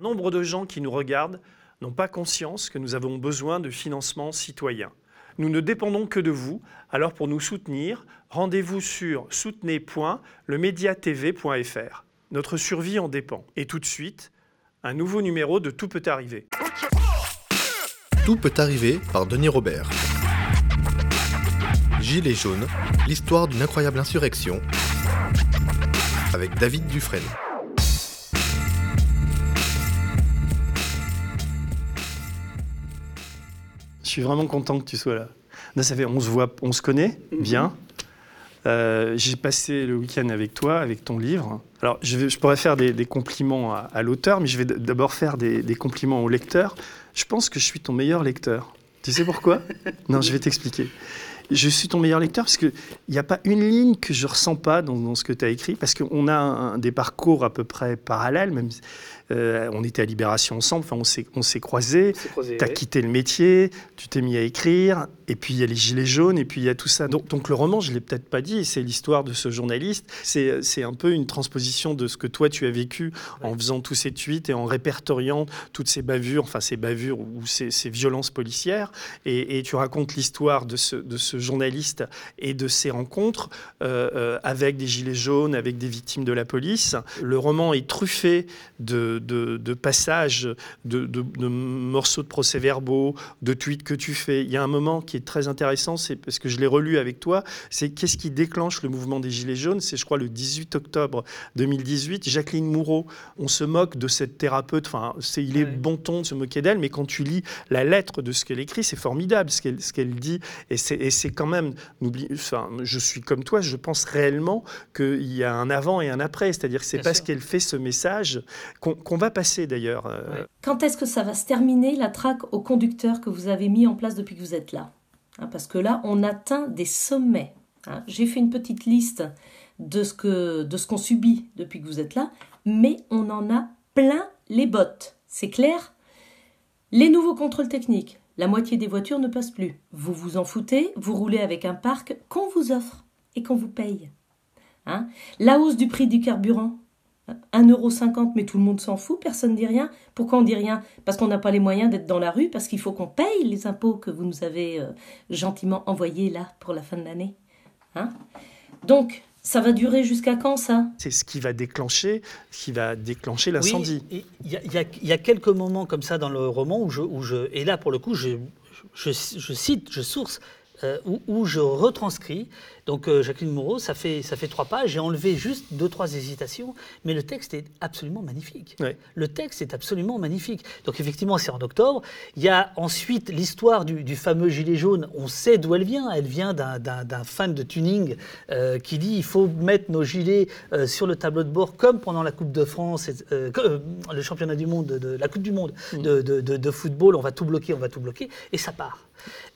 Nombre de gens qui nous regardent n'ont pas conscience que nous avons besoin de financement citoyen. Nous ne dépendons que de vous, alors pour nous soutenir, rendez-vous sur soutenez.lemediatv.fr. Notre survie en dépend. Et tout de suite, un nouveau numéro de Tout peut arriver. Tout peut arriver par Denis Robert. Gilets jaunes, l'histoire d'une incroyable insurrection avec David Dufresne. Suis vraiment content que tu sois là. là ça fait, on se voit, on se connaît bien. Euh, j'ai passé le week-end avec toi, avec ton livre. Alors, je, vais- je pourrais faire des, des compliments à, à l'auteur, mais je vais d'abord faire des, des compliments au lecteur. Je pense que je suis ton meilleur lecteur. Tu sais pourquoi? Non, je vais t'expliquer. Je suis ton meilleur lecteur parce qu'il n'y a pas une ligne que je ressens pas dans, dans ce que tu as écrit, parce qu'on a un- des parcours à peu près parallèles, même euh, on était à Libération ensemble, enfin, on s'est on s'est croisés, tu as quitté le métier, tu t'es mis à écrire, et puis il y a les gilets jaunes, et puis il y a tout ça. Donc, donc le roman, je ne l'ai peut-être pas dit, c'est l'histoire de ce journaliste. C'est c'est un peu une transposition de ce que toi tu as vécu en faisant tous ces tweets et en répertoriant toutes ces bavures, enfin ces bavures ou ces, ces violences policières. Et, et tu racontes l'histoire de ce, de ce journaliste et de ses rencontres euh, euh, avec des gilets jaunes, avec des victimes de la police. Le roman est truffé de, de- de passages, de, de- de morceaux de procès-verbaux, de tweets que tu fais. Il y a un moment qui est très intéressant, c'est parce que je l'ai relu avec toi, c'est qu'est-ce qui déclenche le mouvement des Gilets jaunes? C'est, je crois, le 18 octobre 2018. Jacqueline Moureau, on se moque de cette thérapeute, enfin, c'est, il est Ouais. bon ton de se moquer d'elle, mais quand tu lis la lettre de ce qu'elle écrit, c'est formidable ce qu'elle, ce qu'elle dit. Et c'est, et c'est quand même, enfin, je suis comme toi, je pense réellement qu'il y a un avant et un après. C'est-à-dire que c'est Bien parce sûr. qu'elle fait ce message qu'on, va passer d'ailleurs. euh. Quand est-ce que ça va se terminer, la traque au conducteur que vous avez mis en place depuis que vous êtes là? Hein, Parce que là, on atteint des sommets. hein. J'ai fait une petite liste de ce que de ce qu'on subit depuis que vous êtes là, mais on en a plein les bottes. C'est clair? Les nouveaux contrôles techniques. La moitié des voitures ne passent plus. Vous vous en foutez, vous roulez avec un parc qu'on vous offre et qu'on vous paye. Hein La hausse du prix du carburant. 1,50€, mais tout le monde s'en fout, personne ne dit rien. Pourquoi on dit rien? Parce qu'on n'a pas les moyens d'être dans la rue, parce qu'il faut qu'on paye les impôts que vous nous avez euh, gentiment envoyés là pour la fin de l'année. Hein? Donc, ça va durer jusqu'à quand ça? C'est ce qui va déclencher, ce qui va déclencher l'incendie. Oui, il y, a- il y y a quelques moments comme ça dans le roman où je, où je et là pour le coup je, je, je cite, je source, euh, où, où je retranscris. Donc euh, Jacqueline Moreau, ça fait, ça fait trois pages, j'ai enlevé juste deux, trois hésitations, mais le texte est absolument magnifique. Ouais. Le texte est absolument magnifique. Donc effectivement, c'est en octobre. Il y a ensuite l'histoire du, du fameux gilet jaune. On sait d'où elle vient. Elle vient d'un- fan de tuning euh, qui dit il faut mettre nos gilets sur le tableau de bord comme pendant la Coupe de France, et, le championnat du monde, de, de- la Coupe du monde de, de- de- de football. On va tout bloquer, on va tout bloquer, et ça part.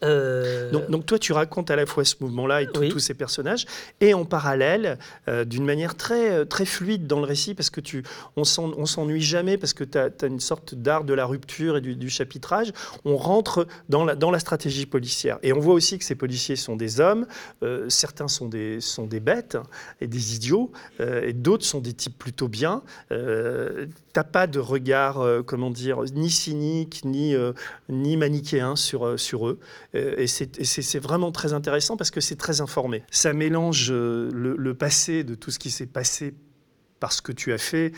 Euh, Donc, donc toi, tu racontes à la fois ce mouvement-là et tout- Oui. tous ces personnages, et en parallèle, euh, d'une manière très, euh, très fluide dans le récit, parce que tu, on s'en- on s'ennuie jamais, parce que tu as, une sorte d'art de la rupture et du, du chapitrage. On rentre dans la, dans la stratégie policière. Et on voit aussi que ces policiers sont des hommes, euh, certains sont des, sont des bêtes et des idiots, et d'autres sont des types plutôt bien. T'as pas de regard, comment dire, ni cynique, ni, ni manichéen sur, sur eux. Euh, et c'est vraiment très intéressant parce que c'est très informé. Ça mélange euh, le, passé de tout ce qui s'est passé parce que tu as fait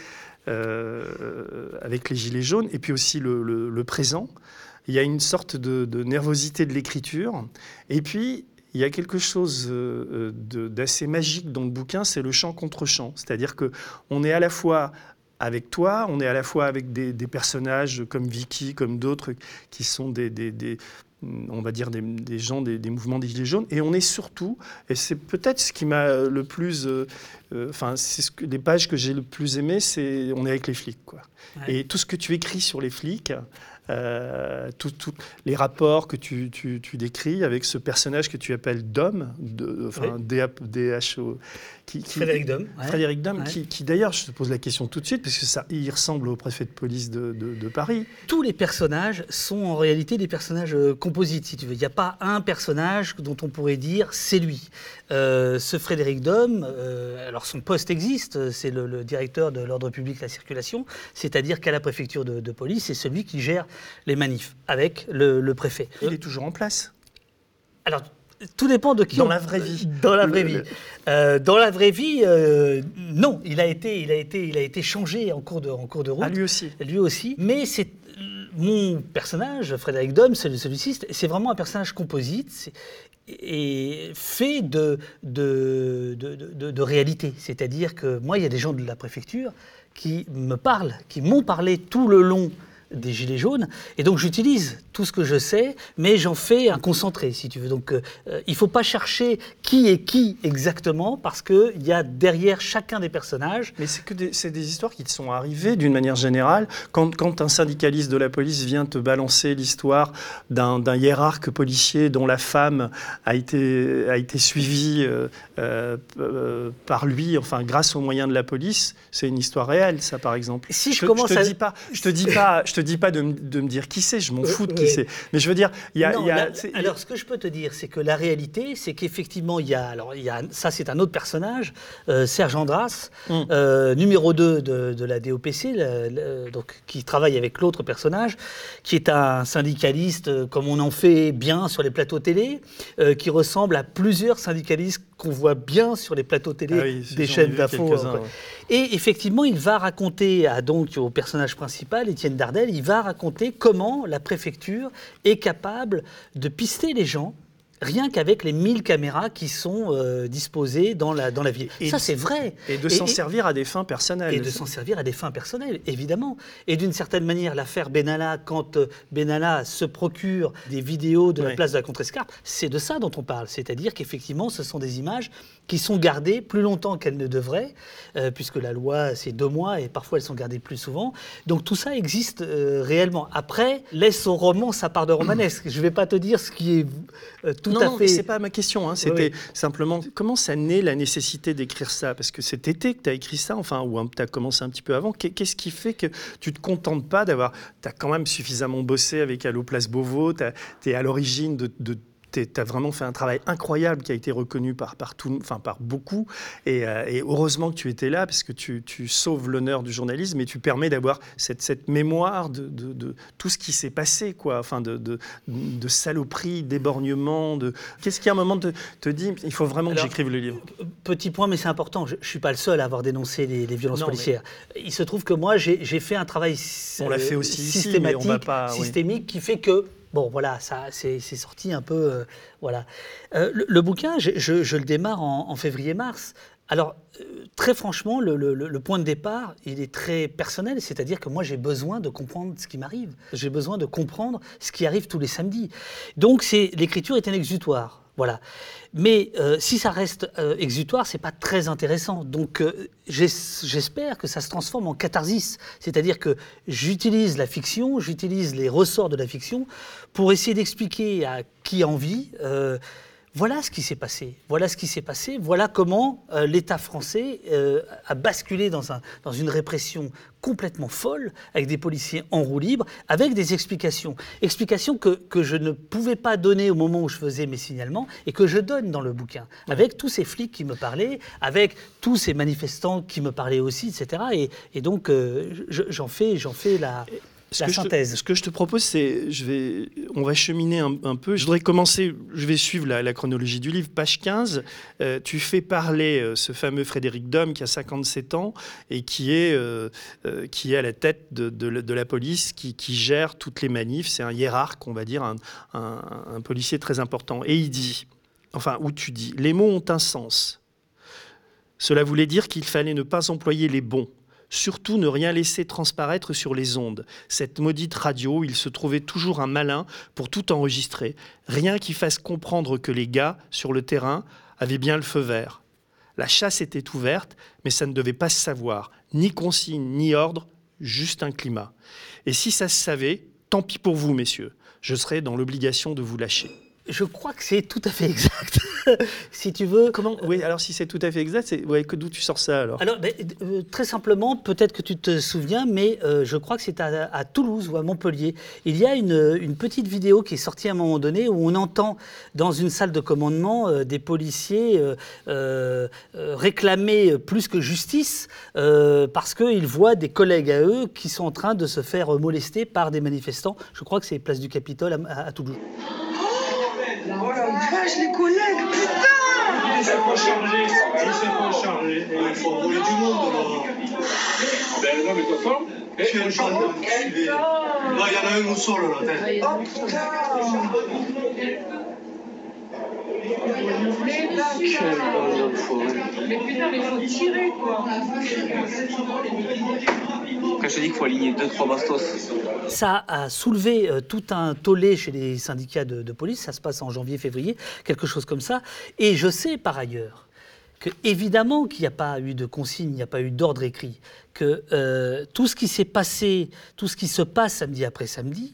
euh, avec les Gilets jaunes, et puis aussi le, présent. Il y a une sorte de, nervosité de l'écriture. Et puis, il y a quelque chose d'assez magique dans le bouquin, c'est le chant contre chant. C'est-à-dire que on est à la fois avec toi, on est à la fois avec des, personnages comme Vicky, comme d'autres qui sont des- on va dire des, des gens des, des mouvements des Gilets jaunes, et on est surtout, et c'est peut-être ce qui m'a le plus, euh, euh, enfin, c'est ce que, les pages que j'ai le plus aimé, c'est on est avec les flics, quoi. Ouais. Et tout ce que tu écris sur les flics, euh, tous les rapports que tu, tu, tu, décris avec ce personnage que tu appelles Dom, de, enfin D-H-O. Qui, Frédéric Dom. Frédéric Dom, qui, qui d'ailleurs, je te pose la question tout de suite, parce que ça, il ressemble au préfet de police de, de, de, Paris. Tous les personnages sont en réalité des personnages euh, composites, si tu veux. Il n'y a pas un personnage dont on pourrait dire c'est lui. Euh, ce Frédéric Dom, euh, alors son poste existe, c'est le, le, directeur de l'ordre public et la circulation, c'est-à-dire qu'à la préfecture de, de police, c'est celui qui gère les manifs avec le, préfet. Il est toujours en place Alors, tout dépend de qui. Dans la vraie vie. Dans la vraie vie. Euh, dans la vraie vie, euh, non, il a été, il a été, il a été changé en cours de, en cours de route. Ah, lui aussi. Lui aussi. Mais c'est mon personnage, Frédéric Dom, celui-ci, c'est vraiment un personnage composite et fait de, de, de, de réalité. C'est-à-dire que moi, il y a des gens de la préfecture qui me parlent, qui m'ont parlé tout le long des Gilets jaunes. Et donc j'utilise tout ce que je sais, mais j'en fais un concentré, si tu veux. Donc euh, il ne faut pas chercher qui est qui exactement, parce qu'il y a derrière chacun des personnages. Mais c'est que des, des histoires qui te sont arrivées d'une manière générale. Quand, quand, un syndicaliste de la police vient te balancer l'histoire d'un hiérarque policier dont la femme a été, a été suivie euh, euh, par lui, enfin grâce aux moyens de la police, c'est une histoire réelle, ça par exemple. Si je, commence je te à... dis pas, je te dis pas, te dis pas de, de me dire qui c'est, je m'en fous de qui c'est. Mais je veux dire, il y a. Non, y a alors, ce que je peux te dire, c'est que la réalité, c'est qu'effectivement, il y a. Alors, il y a, ça, c'est un autre personnage, euh, Serge Andras, mm. euh, numéro 2 de, de la DOPC, le, le, donc, qui travaille avec l'autre personnage, qui est un syndicaliste, euh, comme on en fait bien sur les plateaux télé, euh, qui ressemble à plusieurs syndicalistes qu'on voit bien sur les plateaux télé ah oui, des chaînes d'infos. Ouais. Et effectivement, il va raconter à, donc, au personnage principal, Étienne Dardel, il va raconter comment la préfecture est capable de pister les gens rien qu'avec les 1000 caméras qui sont euh, disposées dans la, dans la ville. Et ça, c'est vrai. Et de s'en servir à des fins personnelles. Et de s'en servir à des fins personnelles, évidemment. Et d'une certaine manière, l'affaire Benalla, quand euh, Benalla se procure des vidéos de la place de la Contrescarpe, c'est de ça dont on parle. C'est-à-dire qu'effectivement, ce sont des images qui sont gardées plus longtemps qu'elles ne devraient, euh, puisque la loi, c'est deux mois, et parfois elles sont gardées plus souvent. Donc tout ça existe euh, réellement. Après, laisse au roman sa part de romanesque. Je ne vais pas te dire ce qui est euh, tout non, à non, fait... c'est pas ma question. Hein. C'était oui. simplement, comment ça naît la nécessité d'écrire ça? Parce que cet été que tu as écrit ça, enfin, ou tu as commencé un petit peu avant, qu'est-ce qui fait que tu te contentes pas d'avoir... Tu as quand même suffisamment bossé avec Allo Place Beauvau, tu es à l'origine de, de tu as vraiment fait un travail incroyable qui a été reconnu par, par, tout, enfin, par beaucoup. Et, euh, et, heureusement que tu étais là, parce que tu, tu sauves l'honneur du journalisme et tu permets d'avoir cette, cette, mémoire de, de, de, tout ce qui s'est passé, quoi. Enfin, de, de, de saloperies, d'éborgnements. De... Qu'est-ce qui, à un moment, te, te dit il faut vraiment Alors, que j'écrive le livre? Petit point, mais c'est important. Je ne suis pas le seul à avoir dénoncé les, les violences non, policières. Mais... Il se trouve que moi, j'ai fait un travail on l'a fait aussi systématique, ici, mais on va pas, systémique, oui. qui fait que Bon, voilà, ça, c'est sorti un peu. Euh, voilà. Euh, le, bouquin, je, le démarre en, février-mars. Alors, euh, très franchement, le, le, le, point de départ, il est très personnel, c'est-à-dire que moi, j'ai besoin de comprendre ce qui m'arrive. J'ai besoin de comprendre ce qui arrive tous les samedis. Donc, l'écriture est un exutoire. Voilà. Mais euh, si ça reste euh, exutoire, c'est pas très intéressant. Donc euh, j'espère que ça se transforme en catharsis, c'est-à-dire que j'utilise la fiction, j'utilise les ressorts de la fiction pour essayer d'expliquer à qui a envie. Voilà ce qui s'est passé. Voilà ce qui s'est passé. Voilà comment euh, l'État français euh, a basculé dans, un, dans, une répression complètement folle, avec des policiers en roue libre, avec des explications. Explications que, que, je ne pouvais pas donner au moment où je faisais mes signalements et que je donne dans le bouquin. Ouais. Avec tous ces flics qui me parlaient, avec tous ces manifestants qui me parlaient aussi, etc. Et, et donc, euh, j'en fais, fais la. Ce que, te, ce que, je te, propose, c'est, je vais, on va cheminer un, un, peu. Je voudrais commencer, je vais suivre la, la chronologie du livre. Page 15, euh, tu fais parler euh, ce fameux Frédéric Dom qui a 57 ans et qui est, euh, qui est à la tête de, de, de la police, qui, qui, gère toutes les manifs. C'est un hiérarque, on va dire, un, un, un policier très important. Et il dit, enfin, où tu dis, les mots ont un sens. Cela voulait dire qu'il fallait ne pas employer les bons surtout ne rien laisser transparaître sur les ondes. Cette maudite radio, il se trouvait toujours un malin pour tout enregistrer, rien qui fasse comprendre que les gars, sur le terrain, avaient bien le feu vert. La chasse était ouverte, mais ça ne devait pas se savoir, ni consigne, ni ordre, juste un climat. Et si ça se savait, tant pis pour vous, messieurs. Je serai dans l'obligation de vous lâcher. Je crois que c'est tout à fait exact. si tu veux. Comment? Oui, alors si c'est tout à fait exact, c'est ouais, que d'où tu sors ça alors? Alors, ben, euh, très simplement, peut-être que tu te souviens, mais euh, je crois que c'est à, à Toulouse ou à Montpellier. Il y a une, une petite vidéo qui est sortie à un moment donné où on entend dans une salle de commandement euh, des policiers euh, euh, euh, réclamer plus que justice euh, parce qu'ils voient des collègues à eux qui sont en train de se faire molester par des manifestants. Je crois que c'est place du Capitole à, à- à Toulouse. Oh la vache, les collègues, putain Je sais pas charger, je sais pas charger. Il faut envoyer du monde là. Ben non, mais forme. Eh, Tu es le genre de culé. Là, il y en a un au sol là. Oh putain Quel bordel de forêt. Quand je dis qu'il faut aligner 2-3 bastos, Ça a soulevé euh, tout un tollé chez les syndicats de, de police, ça se passe en janvier-février, quelque chose comme ça. Et je sais par ailleurs que évidemment qu'il n'y a pas eu de consigne, il n'y a pas eu d'ordre écrit, que euh, tout ce qui s'est passé, tout ce qui se passe samedi après samedi,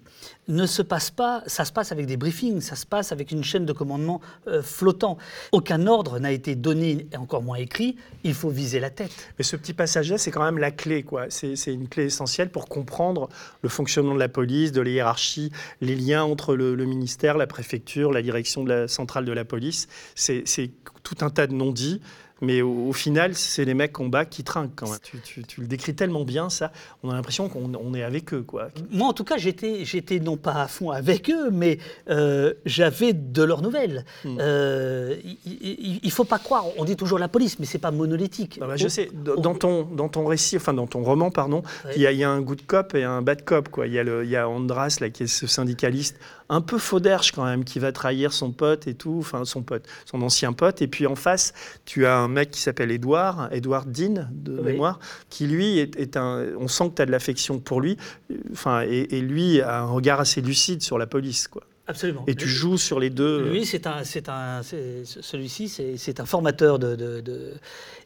ne se passe pas, ça se passe avec des briefings, ça se passe avec une chaîne de commandement euh, flottant. Aucun ordre n'a été donné, et encore moins écrit, il faut viser la tête. Mais ce petit passage-là, c'est quand même la clé, quoi. C'est une clé essentielle pour comprendre le fonctionnement de la police, de la hiérarchie, les liens entre le, le ministère, la préfecture, la direction de la centrale de la police. C'est tout un tas de non-dits. Mais au, au final, c'est les mecs en bas qui trinquent quand même. Tu, tu- tu le décris tellement bien, ça. On a l'impression qu'on on est avec eux, quoi. Moi, en tout cas, j'étais, j'étais non pas à fond avec eux, mais euh, j'avais de leurs nouvelles. Hmm. Euh, il ne faut pas croire, on dit toujours la police, mais c'est pas monolithique. Non, bah, je sais, dans ton, dans ton récit, enfin dans ton roman, pardon, Ouais. il y, a- il y a un good cop et un bad cop. Quoi. Il, y a le, il y a Andras, là, qui est ce syndicaliste, un peu fauderge quand même, qui va trahir son pote et tout, enfin son pote, son ancien pote. Et puis en face, tu as un mec qui s'appelle Edouard, Edouard Dean, de Oui. mémoire, qui lui est, est un. On sent que tu as de l'affection pour lui, euh, enfin, et, et lui a un regard assez lucide sur la police. Quoi. Absolument. Et tu Lui- joues sur les deux. Lui, c'est un, c'est un, celui-ci, c'est, un formateur de, de- de-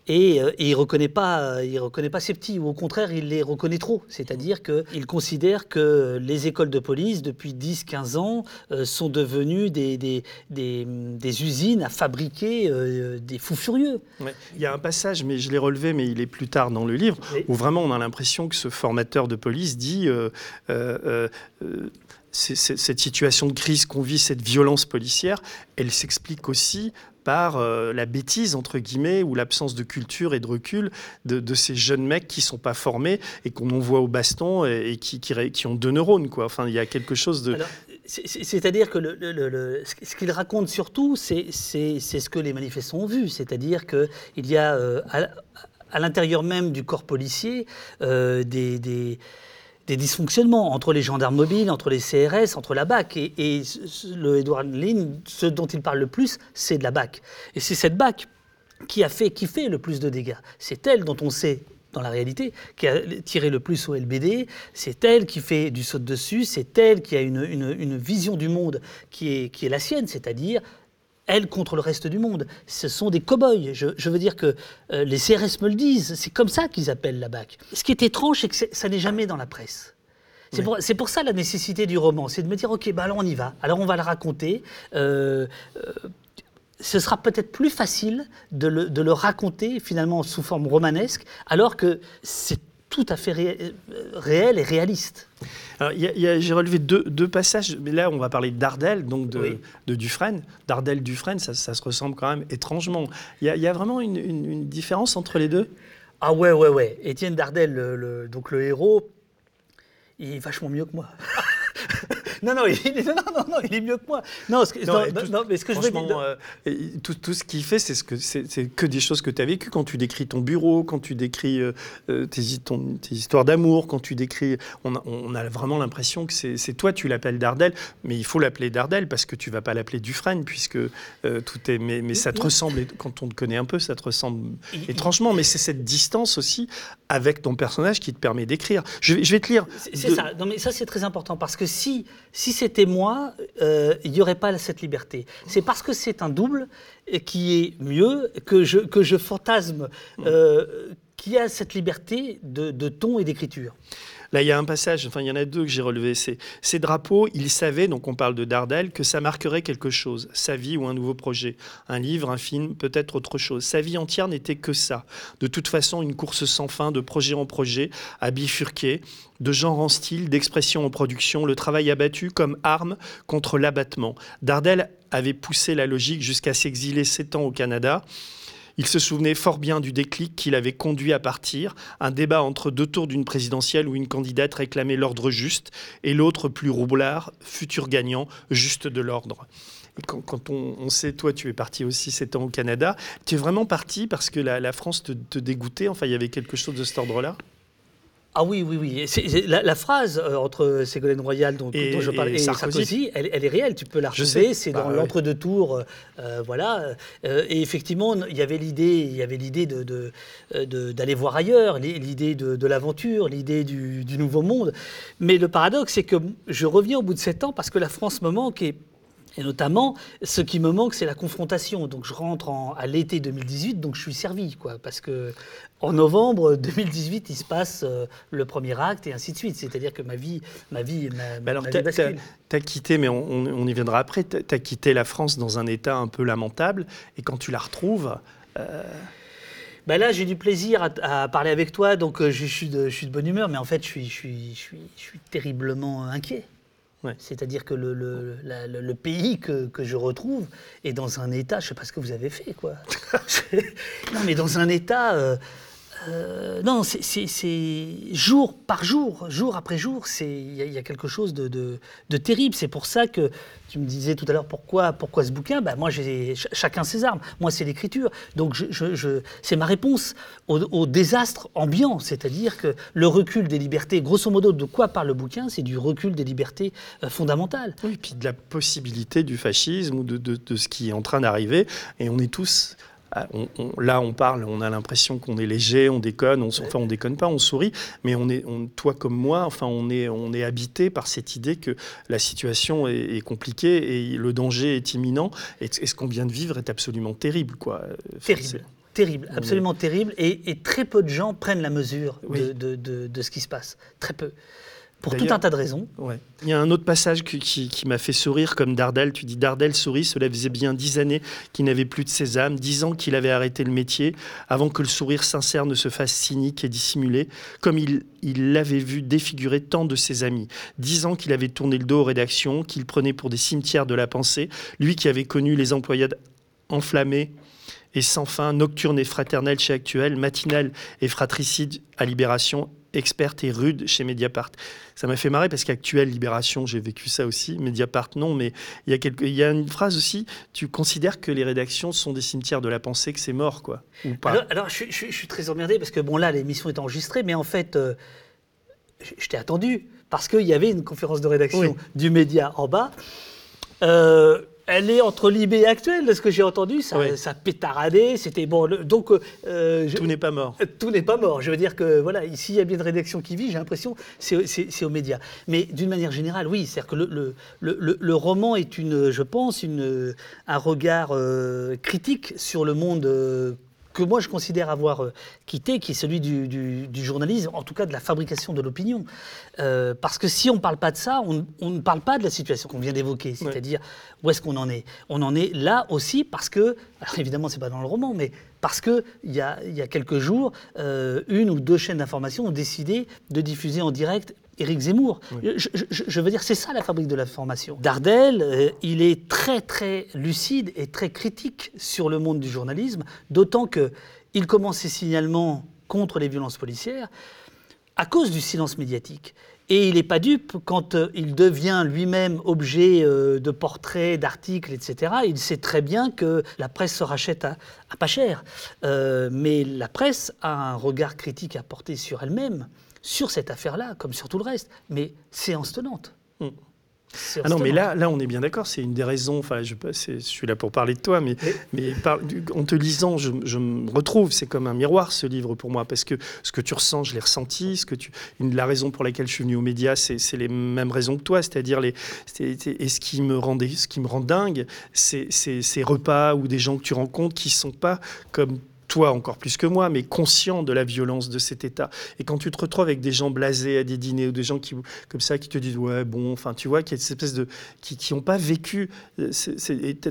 et, euh, et il reconnaît pas, il reconnaît pas ses petits, ou au contraire, il les reconnaît trop. C'est-à-dire qu'il considère que les écoles de police, depuis 10-15 ans, euh, sont devenues des, des, des, des usines à fabriquer euh, des fous furieux. Ouais. Il y a un passage, mais je l'ai relevé, mais il est plus tard dans le livre, où vraiment on a l'impression que ce formateur de police dit cette situation de crise qu'on vit, cette violence policière, elle s'explique aussi par euh, la bêtise, entre guillemets, ou l'absence de culture et de recul de, ces jeunes mecs qui sont pas formés et qu'on envoie au baston et, qui, ont deux neurones. Quoi. Enfin, il y a quelque chose de... C'est-à-dire que ce qu'il raconte surtout, c'est ce que les manifestants ont vu. C'est-à-dire qu'il y a euh, à, l'intérieur même du corps policier euh, des- des dysfonctionnements entre les gendarmes mobiles, entre les CRS, entre la BAC. Et, le Edouard Lynn, ce dont il parle le plus, c'est de la BAC. Et c'est cette BAC qui a fait, qui fait le plus de dégâts. C'est elle dont on sait dans la réalité, qui a tiré le plus au LBD, c'est elle qui fait du saut de dessus, c'est elle qui a une, une- une vision du monde qui est, qui est la sienne, c'est-à-dire elle contre le reste du monde. Ce sont des cow-boys. Je, je veux dire que euh, les CRS me le disent, c'est comme ça qu'ils appellent la BAC. Ce qui est étrange, c'est que ça n'est jamais dans la presse. C'est pour, c'est pour ça la nécessité du roman, c'est de me dire, ok, bah alors on y va, alors on va le raconter. Euh, euh, ce sera peut-être plus facile de le, de le raconter finalement sous forme romanesque, alors que c'est tout à fait ré- euh, réel et réaliste. J'ai relevé deux, deux passages, mais là on va parler d'Ardel, donc de, Oui. de Dufresne. D'Ardel, Dufresne, ça, ça se ressemble quand même étrangement. Il y a, il y a vraiment une, une- une différence entre les deux? Ah ouais, ouais, ouais. Étienne Dardel, le, le- donc le héros, il est vachement mieux que moi. non, non, il est, non, non, non, il est mieux que moi. Non, ce que, tout- non, mais ce que je veux Franchement, dire. euh, tout, tout ce qu'il fait, c'est ce que que des choses que tu as vécues quand tu décris ton bureau, quand tu décris euh, euh, tes, hi- ton- tes histoires d'amour, quand tu décris. On a, on a vraiment l'impression que c'est toi, tu l'appelles Dardel, mais il faut l'appeler Dardel parce que tu vas pas l'appeler Dufresne, puisque euh, tout est. Mais, mais ça te ressemble, quand on te connaît un peu, ça te ressemble étrangement, mais c'est cette distance aussi avec ton personnage qui te permet d'écrire. Je, vais- je vais te lire. C'est de- ça. Non, mais ça, c'est très important parce que si, si c'était moi, euh, il n'y aurait pas cette liberté. C'est parce que c'est un double qui est mieux que je, que je fantasme euh, qui a cette liberté de, de ton et d'écriture. Là, il y a un passage, enfin, il y en a deux que j'ai relevés. C'est ces drapeaux, il savait, donc on parle de Dardel, que ça marquerait quelque chose, sa vie ou un nouveau projet, un livre, un film, peut-être autre chose. Sa vie entière n'était que ça. De toute façon, une course sans fin, de projet en projet, à bifurquer, de genre en style, d'expression en production, le travail abattu comme arme contre l'abattement. Dardel avait poussé la logique jusqu'à s'exiler sept ans au Canada. Il se souvenait fort bien du déclic qui l'avait conduit à partir, un débat entre deux tours d'une présidentielle où une candidate réclamait l'ordre juste et l'autre plus roublard, futur gagnant, juste de l'ordre. Quand, on, on sait, toi, tu es parti aussi sept ans au Canada, tu es vraiment parti parce que la, la France te, te dégoûtait Enfin, il y avait quelque chose de cet ordre-là? Ah oui, oui, oui. La, la phrase euh, entre Ségolène Royal dont, Et- dont je parle et et, Sarkozy. Sarkozy, elle, elle est réelle. Tu peux la retrouver. C'est Bah, dans ouais. l'entre-deux tours. euh, voilà. Euh, et effectivement, il y avait l'idée, il y avait l'idée de, d'aller voir ailleurs, l'i- l'idée de, de l'aventure, l'idée du, du nouveau monde. Mais le paradoxe, c'est que je reviens au bout de sept ans parce que la France me manque et et notamment, ce qui me manque, c'est la confrontation. Donc, je rentre en- à l'été 2018, donc je suis servi, quoi. Parce que en novembre 2018, il se passe euh, le premier acte et ainsi de suite. C'est-à-dire que ma vie, ma vie, ma, Bah alors, ma t'as- vie bascule. t'as as quitté, mais on, y viendra après, tu as quitté la France dans un état un peu lamentable, et quand tu la retrouves, Bah là, j'ai du plaisir à, à parler avec toi, donc euh, je, suis de, je suis de bonne humeur, mais en fait, je suis, je suis, je suis, je suis terriblement inquiet. Ouais. C'est-à-dire que le, le, la- le- le pays que, que je retrouve est dans un état, je ne sais pas ce que vous avez fait, quoi. non, mais dans un état. euh, euh, non, c'est- jour par jour, jour après jour, il y, a- quelque chose de, terrible. C'est pour ça que tu me disais tout à l'heure pourquoi, pourquoi ce bouquin bah, Moi, j'ai ch- chacun ses armes. Moi, c'est l'écriture. Donc, c'est ma réponse au, désastre ambiant. C'est-à-dire que le recul des libertés, grosso modo, de quoi parle le bouquin? C'est du recul des libertés euh, fondamentales. oui, et puis de la possibilité du fascisme ou de ce qui est en train d'arriver, et on est tous... ah, on- on- là, on parle, on a l'impression qu'on est léger, on déconne, on, enfin on déconne pas, on sourit, mais on est, on- toi comme moi, enfin on est, on est habité par cette idée que la situation est, est compliquée et le danger est imminent, et, et ce qu'on vient de vivre est absolument terrible, quoi. Enfin, Terrible. Terrible, absolument terrible. Et, et très peu de gens prennent la mesure Oui. de, de- de- de ce qui se passe. Très peu. Pour tout un tas de raisons. Ouais. Il y a un autre passage qui, qui- qui m'a fait sourire, comme Dardel. Tu dis Dardel sourit, cela faisait bien dix années qu'il n'avait plus de sésame, dix ans qu'il avait arrêté le métier, avant que le sourire sincère ne se fasse cynique et dissimulé, comme il il l'avait vu défigurer tant de ses amis. Dix ans qu'il avait tourné le dos aux rédactions, qu'il prenait pour des cimetières de la pensée, lui qui avait connu les employades enflammés et sans fin, nocturne et fraternelle chez Actuel, matinale et fratricide à Libération, experte et rude chez Mediapart. Ça m'a fait marrer parce qu'Actuel, Libération, j'ai vécu ça aussi, Mediapart non, mais il y, a quelque, il y a une phrase aussi, tu considères que les rédactions sont des cimetières de la pensée, que c'est mort, quoi, ou pas? Alors, alors, je, suis- je suis- je suis très emmerdé parce que, bon, là, l'émission est enregistrée, mais en fait, euh, je, je t'ai attendu parce qu'il y avait une conférence de rédaction Oui. du média en bas. Euh, elle est entre Libé et Actuel, de ce que j'ai entendu. Ça, Oui. ça pétaradait. C'était bon. le- donc, euh, je- Tout n'est pas mort. tout n'est pas mort. Je veux dire que voilà, ici il y a bien une rédaction qui vit. J'ai l'impression c'est aux médias. Mais d'une manière générale, oui, c'est-à-dire que le, le, le- le- le roman est une, je pense, une, un regard euh, critique sur le monde. euh, que moi je considère avoir euh, quitté, qui est celui du, du- du journalisme, en tout cas de la fabrication de l'opinion. Euh, parce que si on ne parle pas de ça, on, on ne parle pas de la situation qu'on vient d'évoquer, c'est-à-dire où est-ce qu'on en est. On en est là aussi parce que, alors évidemment c'est pas dans le roman, mais parce que il y a, il y a quelques jours, euh, une ou deux chaînes d'information ont décidé de diffuser en direct Éric Zemmour. Je, je- je- je veux dire, c'est ça la fabrique de l'information. Dardel, euh, il est très très lucide et très critique sur le monde du journalisme, d'autant que il commence ses signalements contre les violences policières à cause du silence médiatique. Et il n'est pas dupe quand euh, il devient lui-même objet euh, de portraits, d'articles, etc. Il sait très bien que la presse se rachète à, à pas cher. Euh, mais la presse a un regard critique à porter sur elle-même, sur cette affaire-là, comme sur tout le reste. Mais séance tenante. Mm. Ah non, mais là, là, on est bien d'accord. C'est une des raisons. Enfin, je, suis là pour parler de toi, mais, mais par- en te lisant, je, je me retrouve. C'est comme un miroir ce livre pour moi, parce que ce que tu ressens, je l'ai ressenti. Ce que tu, une, la raison pour laquelle je suis venu aux médias, c'est, les mêmes raisons que toi, c'est-à-dire les. et ce qui me rendait, ce qui me rend dingue, c'est, c'est ces repas ou des gens que tu rencontres qui sont pas comme toi encore plus que moi, mais conscient de la violence de cet État. Et quand tu te retrouves avec des gens blasés à des dîners ou des gens qui, comme ça qui te disent ouais bon, enfin tu vois, qui a cette espèce de qui n'ont pas vécu, tu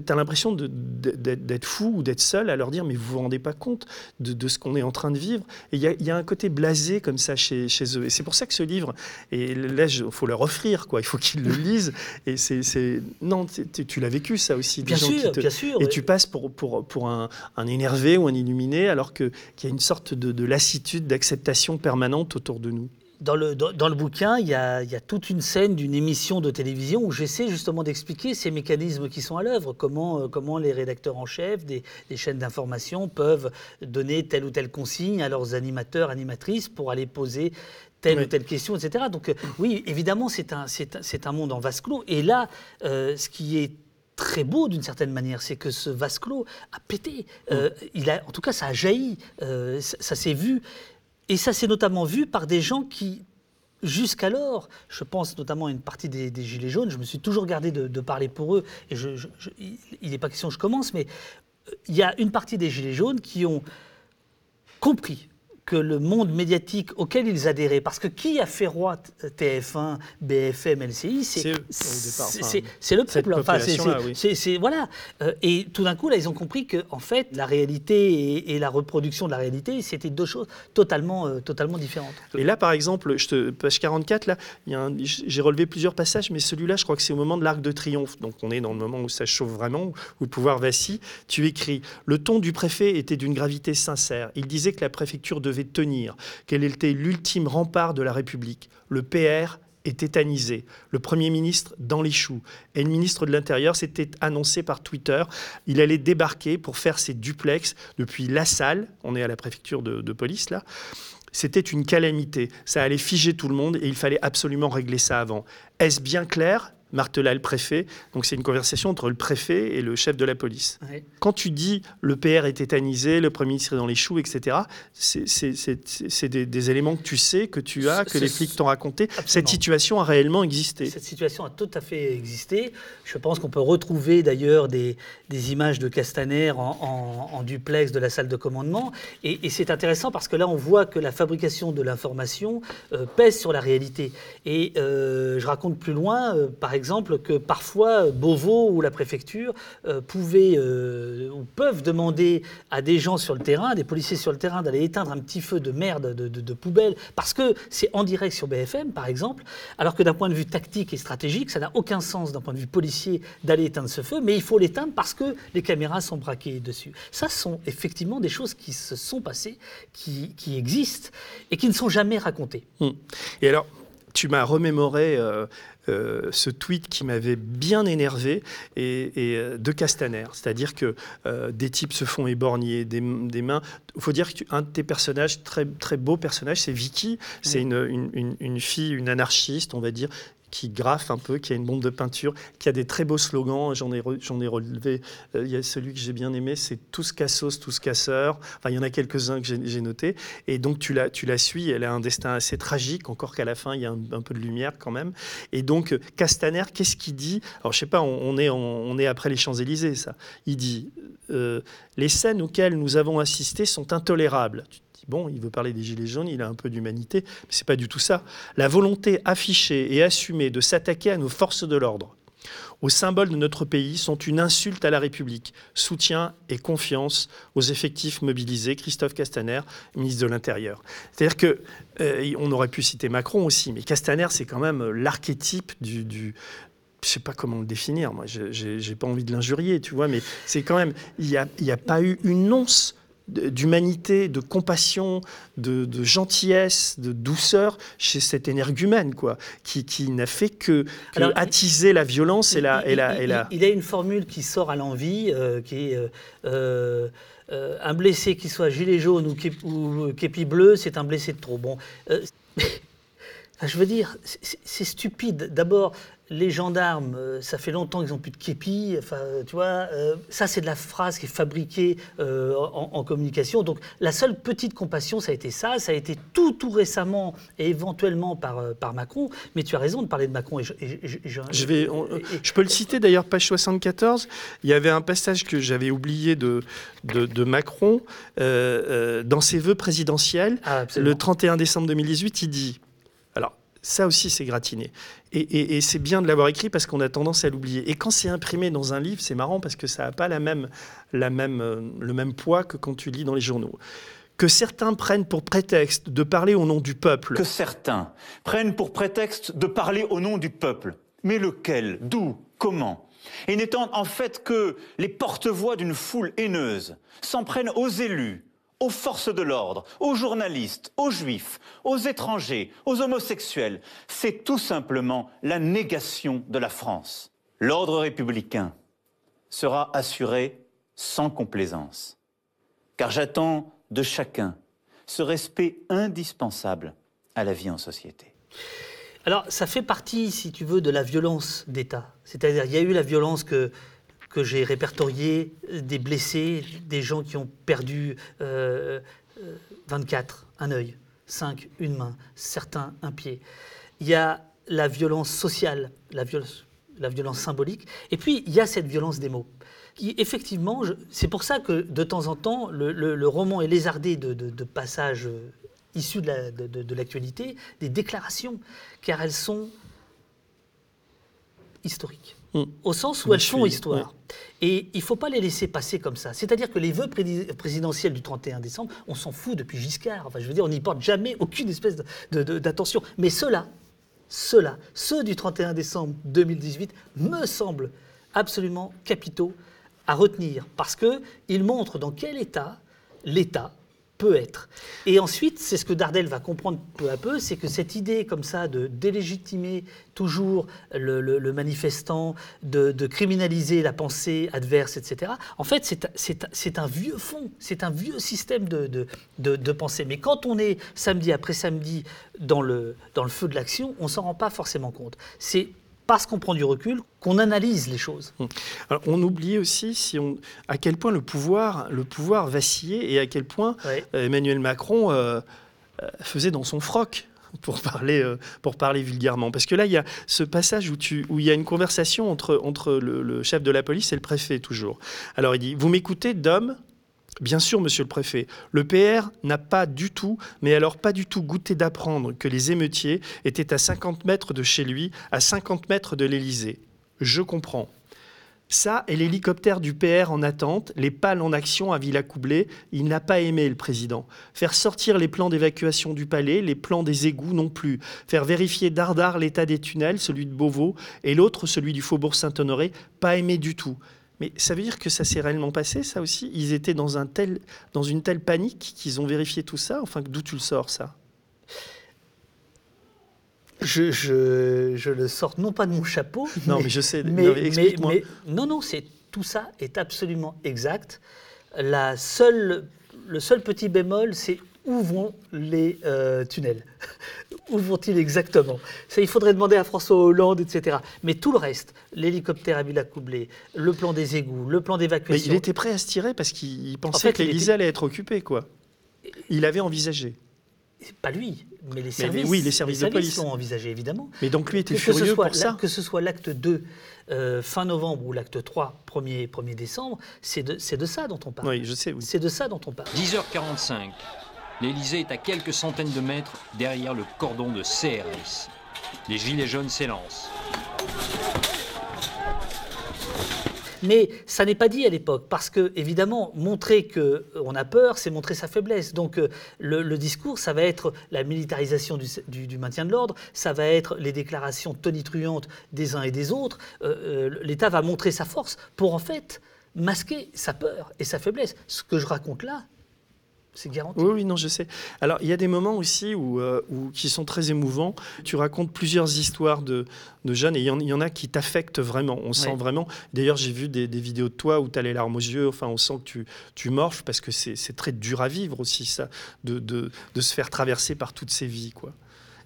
as l'impression d'être fou ou d'être seul à leur dire mais vous vous rendez pas compte de, de ce qu'on est en train de vivre. Et il y, y, a un côté blasé comme ça chez, chez eux. Et c'est pour ça que ce livre, et là il faut leur offrir quoi, il faut qu'ils le lisent. Et c'est non, tu, l'as vécu ça aussi. Bien sûr, bien sûr. Et tu passes pour pour pour un, un énervé ou un illuminé alors qu'il y a une sorte de, lassitude, d'acceptation permanente autour de nous. Dans le, dans, le bouquin, il y, a, il y, a, toute une scène d'une émission de télévision où j'essaie justement d'expliquer ces mécanismes qui sont à l'œuvre, comment, euh, comment les rédacteurs en chef des, chaînes d'information peuvent donner telle ou telle consigne à leurs animateurs, animatrices pour aller poser telle ou telle question, etc. Donc euh, oui, évidemment, c'est un, un, monde en vase clos. Et là, euh, ce qui est très beau d'une certaine manière, c'est que ce vase clos a pété. Euh, il a, en tout cas, ça a jailli, euh, ça, s'est vu. Et ça s'est notamment vu par des gens qui, jusqu'alors, je pense notamment à une partie des, Gilets jaunes, je me suis toujours gardé de, parler pour eux, et je, il n'est pas question que je commence, mais euh, il y a une partie des Gilets jaunes qui ont compris que le monde médiatique auquel ils adhéraient, parce que qui a fait roi TF1, BFM, LCI, c'est le peuple. Enfin, c'est voilà. Euh, et tout d'un coup, là, ils ont compris que en fait, la réalité et, la reproduction de la réalité, c'était deux choses totalement, euh, totalement différentes. Et là, par exemple, je te, page 44, là, j'ai relevé plusieurs passages, mais celui-là, je crois que c'est au moment de l'Arc de Triomphe. Donc, on est dans le moment où ça chauffe vraiment, où le pouvoir vacille. Tu écris le ton du préfet était d'une gravité sincère. Il disait que la préfecture de tenir, quel était l'ultime rempart de la République? Le PR est tétanisé, le Premier ministre dans les choux, et le ministre de l'Intérieur s'était annoncé par Twitter, il allait débarquer pour faire ses duplex depuis La Salle, on est à la préfecture de police là, c'était une calamité, ça allait figer tout le monde et il fallait absolument régler ça avant. Est-ce bien clair? Martela le préfet. Donc c'est une conversation entre le préfet et le chef de la police. Quand tu dis le PR est tétanisé, le Premier ministre est dans les choux, etc., c'est des, éléments que tu sais, que tu as, que les flics t'ont raconté. Cette situation a réellement existé. Cette situation a tout à fait existé. Je pense qu'on peut retrouver d'ailleurs des, images de Castaner en, duplex de la salle de commandement. Et, c'est intéressant parce que là, on voit que la fabrication de l'information euh, pèse sur la réalité. Et euh, je raconte plus loin, euh, par exemple, exemple, que parfois Beauvau ou la préfecture euh, pouvaient euh, ou peuvent demander à des gens sur le terrain, des policiers sur le terrain, d'aller éteindre un petit feu de merde de, poubelle, parce que c'est en direct sur BFM, par exemple, alors que d'un point de vue tactique et stratégique, ça n'a aucun sens d'un point de vue policier d'aller éteindre ce feu, mais il faut l'éteindre parce que les caméras sont braquées dessus. Ça sont effectivement des choses qui se sont passées, qui, existent et qui ne sont jamais racontées. Hum. Et alors, tu m'as remémoré euh, euh, ce tweet qui m'avait bien énervé et, euh, de Castaner. C'est-à-dire que des types se font éborgner, des, mains. Il faut dire qu'un de tes personnages, très, très beau personnage, c'est Vicky. C'est une, une, une, fille, une anarchiste, on va dire, qui graffe un peu, qui a une bombe de peinture, qui a des très beaux slogans. J'en ai, relevé. Euh, il y a celui que j'ai bien aimé, c'est tous cassos, tous casseurs. Enfin, il y en a quelques-uns que j'ai, notés. Et donc, tu la, tu la suis. Elle a un destin assez tragique, encore qu'à la fin, il y a un, peu de lumière quand même. Et donc, Castaner, qu'est-ce qu'il dit? Alors, je sais pas, on, est, on, est après les Champs-Élysées, ça. Il dit euh, Les scènes auxquelles nous avons assisté sont intolérables. Bon, il veut parler des Gilets jaunes, il a un peu d'humanité, mais ce n'est pas du tout ça. La volonté affichée et assumée de s'attaquer à nos forces de l'ordre, aux symboles de notre pays, sont une insulte à la République. Soutien et confiance aux effectifs mobilisés. Christophe Castaner, ministre de l'Intérieur. C'est-à-dire que euh, on aurait pu citer Macron aussi, mais Castaner, c'est quand même l'archétype du, du je sais pas comment le définir. Moi, j'ai pas envie de l'injurier, tu vois, mais c'est quand même, il n'y a, a, pas eu une once d'humanité, de compassion, de, gentillesse, de douceur chez cet énergumène, quoi, qui, n'a fait que, attiser la violence et la, et la, il, la... Il, a une formule qui sort à l'envie, euh, qui est euh, euh, un blessé qui soit gilet jaune ou, képi, bleu, c'est un blessé de trop. Bon, Enfin, je veux dire, c'est- stupide. D'abord, les gendarmes, euh, ça fait longtemps qu'ils n'ont plus de képi. Enfin, tu vois, euh, ça, c'est de la phrase qui est fabriquée euh, en, en communication. Donc, la seule petite compassion, ça a été ça. Ça a été tout, tout récemment et éventuellement par, euh, par Macron. Mais tu as raison de parler de Macron. Et je, et je- et je- Je, vais, on- et- et- je peux le citer d'ailleurs, page 74. Il y avait un passage que j'avais oublié de, de, de Macron dans ses vœux présidentiels. Ah. Le 31 décembre 2018, il dit. Ça aussi, c'est gratiné. Et c'est bien de l'avoir écrit parce qu'on a tendance à l'oublier. Et quand c'est imprimé dans un livre, c'est marrant parce que ça n'a pas la même, la même, euh, le même poids que quand tu lis dans les journaux. Que certains prennent pour prétexte de parler au nom du peuple. que certains prennent pour prétexte de parler au nom du peuple. Mais lequel? D'où? Comment? Et n'étant en fait que les porte-voix d'une foule haineuse, s'en prennent aux élus, aux forces de l'ordre, aux journalistes, aux juifs, aux étrangers, aux homosexuels. C'est tout simplement la négation de la France. L'ordre républicain sera assuré sans complaisance. Car j'attends de chacun ce respect indispensable à la vie en société. Alors, ça fait partie, si tu veux, de la violence d'État. C'est-à-dire, il y a eu la violence que, que j'ai répertoriée, euh, des blessés, des gens qui ont perdu euh, euh, 24, un œil, 5, une main, certains, un pied. Il y a la violence sociale, la violence, la violence symbolique, et puis il y a cette violence des mots. Effectivement, c'est pour ça que de temps en temps, le, roman est lézardé de, passages euh, issus de l'actualité, des déclarations, car elles sont historiques, Au sens où elles font histoire. Et il ne faut pas les laisser passer comme ça. C'est-à-dire que les vœux présidentiels du 31 décembre, on s'en fout depuis Giscard. Enfin, je veux dire, on n'y porte jamais aucune espèce d'attention. Mais ceux-là, ceux-là, ceux du 31 décembre 2018, me semblent absolument capitaux à retenir parce qu'ils montrent dans quel état l'État être. Et ensuite, c'est ce que Dardel va comprendre peu à peu, c'est que cette idée comme ça de délégitimer toujours le, manifestant, de, criminaliser la pensée adverse, etc., en fait, c'est- un vieux fond, c'est un vieux système de pensée. Mais quand on est samedi après samedi dans le, dans le feu de l'action, on s'en rend pas forcément compte. C'est parce qu'on prend du recul qu'on analyse les choses. Alors, on oublie aussi si on, à quel point le pouvoir, le pouvoir vacillait et à quel point euh, Emmanuel Macron euh, euh, faisait dans son froc. Pour parler, euh, pour parler vulgairement. Parce que là, il y a ce passage où, tu, où il y a une conversation entre, entre le, le chef de la police et le préfet, toujours. Alors, il dit Vous m'écoutez, Dom Bien sûr, monsieur le préfet. Le PR n'a pas du tout, mais alors pas du tout goûté d'apprendre que les émeutiers étaient à 50 mètres de chez lui, à 50 mètres de l'Élysée. Je comprends. Ça et l'hélicoptère du PR en attente, les pales en action à Villacoublay, il n'a pas aimé le président. Faire sortir les plans d'évacuation du palais, les plans des égouts non plus. Faire vérifier dardard l'état des tunnels, celui de Beauvau, et l'autre, celui du faubourg Saint-Honoré, pas aimé du tout. Mais ça veut dire que ça s'est réellement passé, ça aussi? Ils étaient dans, un tel, dans une telle panique qu'ils ont vérifié tout ça? Enfin, d'où tu le sors, ça? Je, je- je le sors non pas de mon chapeau. Non, mais je sais. Mais, non, mais mais- non, non, c'est tout ça est absolument exact. La seule, le seul petit bémol, c'est où vont les euh, tunnels Où vont-ils exactement? Ça, il faudrait demander à François Hollande, etc. Mais tout le reste, l'hélicoptère à Villacoublay, le plan des égouts, le plan Mais d'évacuation. il était prêt à se tirer parce qu'il pensait fait, que l'Élysée était- allait être occupée, quoi. Il avait envisagé. Pas lui, mais les Mais services. les- oui, les services de police. l'ont envisagé, évidemment. Mais donc lui était que, que ce furieux soit pour ça. que ce soit l'acte 2 euh, fin novembre ou l'acte 3 1er, 1er décembre, c'est de, c'est de ça dont on parle. Oui, je sais, oui. C'est de ça dont on parle. 10h45. L'Elysée est à quelques centaines de mètres derrière le cordon de CRS. Les gilets jaunes s'élancent. Mais ça n'est pas dit à l'époque, parce que, évidemment, montrer qu'on a peur, c'est montrer sa faiblesse. Donc, euh, le, discours, ça va être la militarisation du, maintien de l'ordre, ça va être les déclarations tonitruantes des uns et des autres. Euh, euh, L'État va montrer sa force pour, en fait, masquer sa peur et sa faiblesse. Ce que je raconte là, c'est garanti. Oui, oui, non, je sais. Alors, il y a des moments aussi où, euh, où- qui sont très émouvants. Tu racontes plusieurs histoires de, de jeunes et il y, en, il y en a qui t'affectent vraiment. On sent vraiment. D'ailleurs, j'ai vu des, des vidéos de toi où tu as les larmes aux yeux. Enfin, on sent que tu, tu morfles parce que c'est c'est très dur à vivre aussi, ça, de, de, de se faire traverser par toutes ces vies, quoi.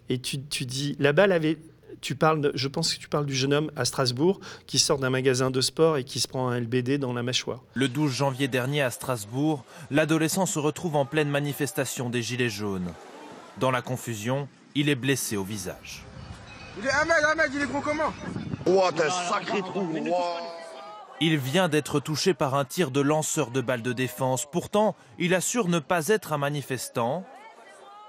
et tu, tu dis, la balle avait... Tu parles de- je pense que tu parles du jeune homme à Strasbourg qui sort d'un magasin de sport et qui se prend un LBD dans la mâchoire. Le 12 janvier dernier à Strasbourg, l'adolescent se retrouve en pleine manifestation des Gilets jaunes. Dans la confusion, il est blessé au visage. Il est un mec, il est gros comment? Ouah, un sacré trou. Il vient d'être touché par un tir de lanceur de balles de défense. Pourtant, il assure ne pas être un manifestant.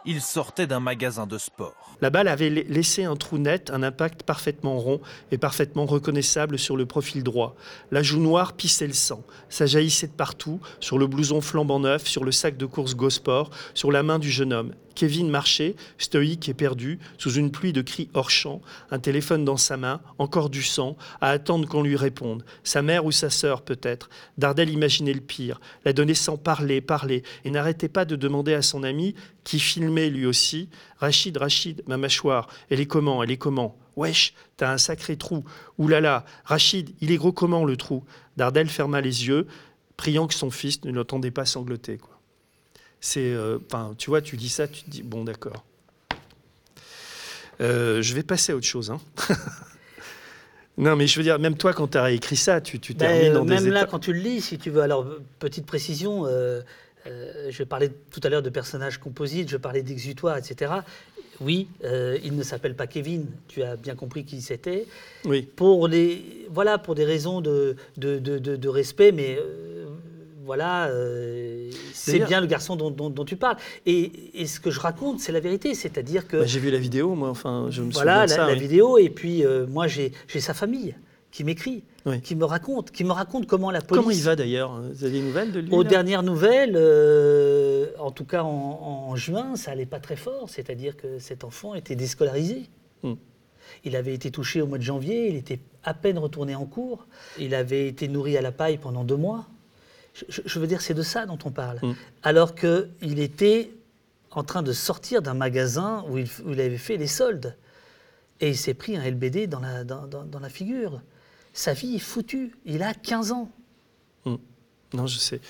Il sortait d'un magasin de sport. La balle avait la- laissé un trou net, un impact parfaitement rond et parfaitement reconnaissable sur le profil droit. La joue noire pissait le sang. Ça jaillissait de partout, sur le blouson flambant neuf, sur le sac de course Gosport, sur la main du jeune homme. Kevin marchait, stoïque et perdu, sous une pluie de cris hors champ, un téléphone dans sa main, encore du sang, à attendre qu'on lui réponde. Sa mère ou sa sœur, peut-être. Dardel imaginait le pire. L'adolescent parlait, parlait, et n'arrêtait pas de demander à son ami, qui lui aussi, Rachid, Rachid, ma mâchoire, elle est comment, elle est comment? Wesh, t'as un sacré trou. Ouh là là, Rachid, il est gros comment le trou? Dardel ferma les yeux, priant que son fils ne l'entendait pas sangloter. Quoi. C'est, euh, tu vois, tu dis ça, tu te dis, bon, d'accord. Euh, je vais passer à autre chose. hein. non, mais je veux dire, même toi, quand tu as écrit ça, tu, tu Ben, termines dans même des là, étapes. quand tu le lis, si tu veux. Alors, petite précision, euh, euh, je parlais tout à l'heure de personnages composites, je parlais d'exutoire, etc. Oui, euh, il ne s'appelle pas Kevin, tu as bien compris qui c'était. Oui. Pour, les, voilà, pour des raisons de, de, de- respect, mais euh, voilà, euh, c'est bien le garçon dont, dont- dont tu parles. Et, et ce que je raconte, c'est la vérité, c'est-à-dire que... Bah, J'ai vu la vidéo, moi, enfin, je me Voilà souviens de la, ça. la oui. vidéo, et puis moi j'ai j'ai sa famille qui m'écrit, Oui. qui me raconte, qui me raconte comment la police. Comment il va d'ailleurs Vous avez des nouvelles de lui Aux dernières nouvelles, euh, en tout cas en, en juin, ça allait pas très fort, c'est-à-dire que cet enfant était déscolarisé. Hmm. Il avait été touché au mois de janvier, il était à peine retourné en cours, il avait été nourri à la paille pendant deux mois. Je, veux dire, c'est de ça dont on parle. Hmm. Alors qu'il était en train de sortir d'un magasin où il, où il avait fait les soldes. Et il s'est pris un LBD dans la, dans- dans- dans la figure. Sa vie est foutue. Il a 15 ans. Non, je sais.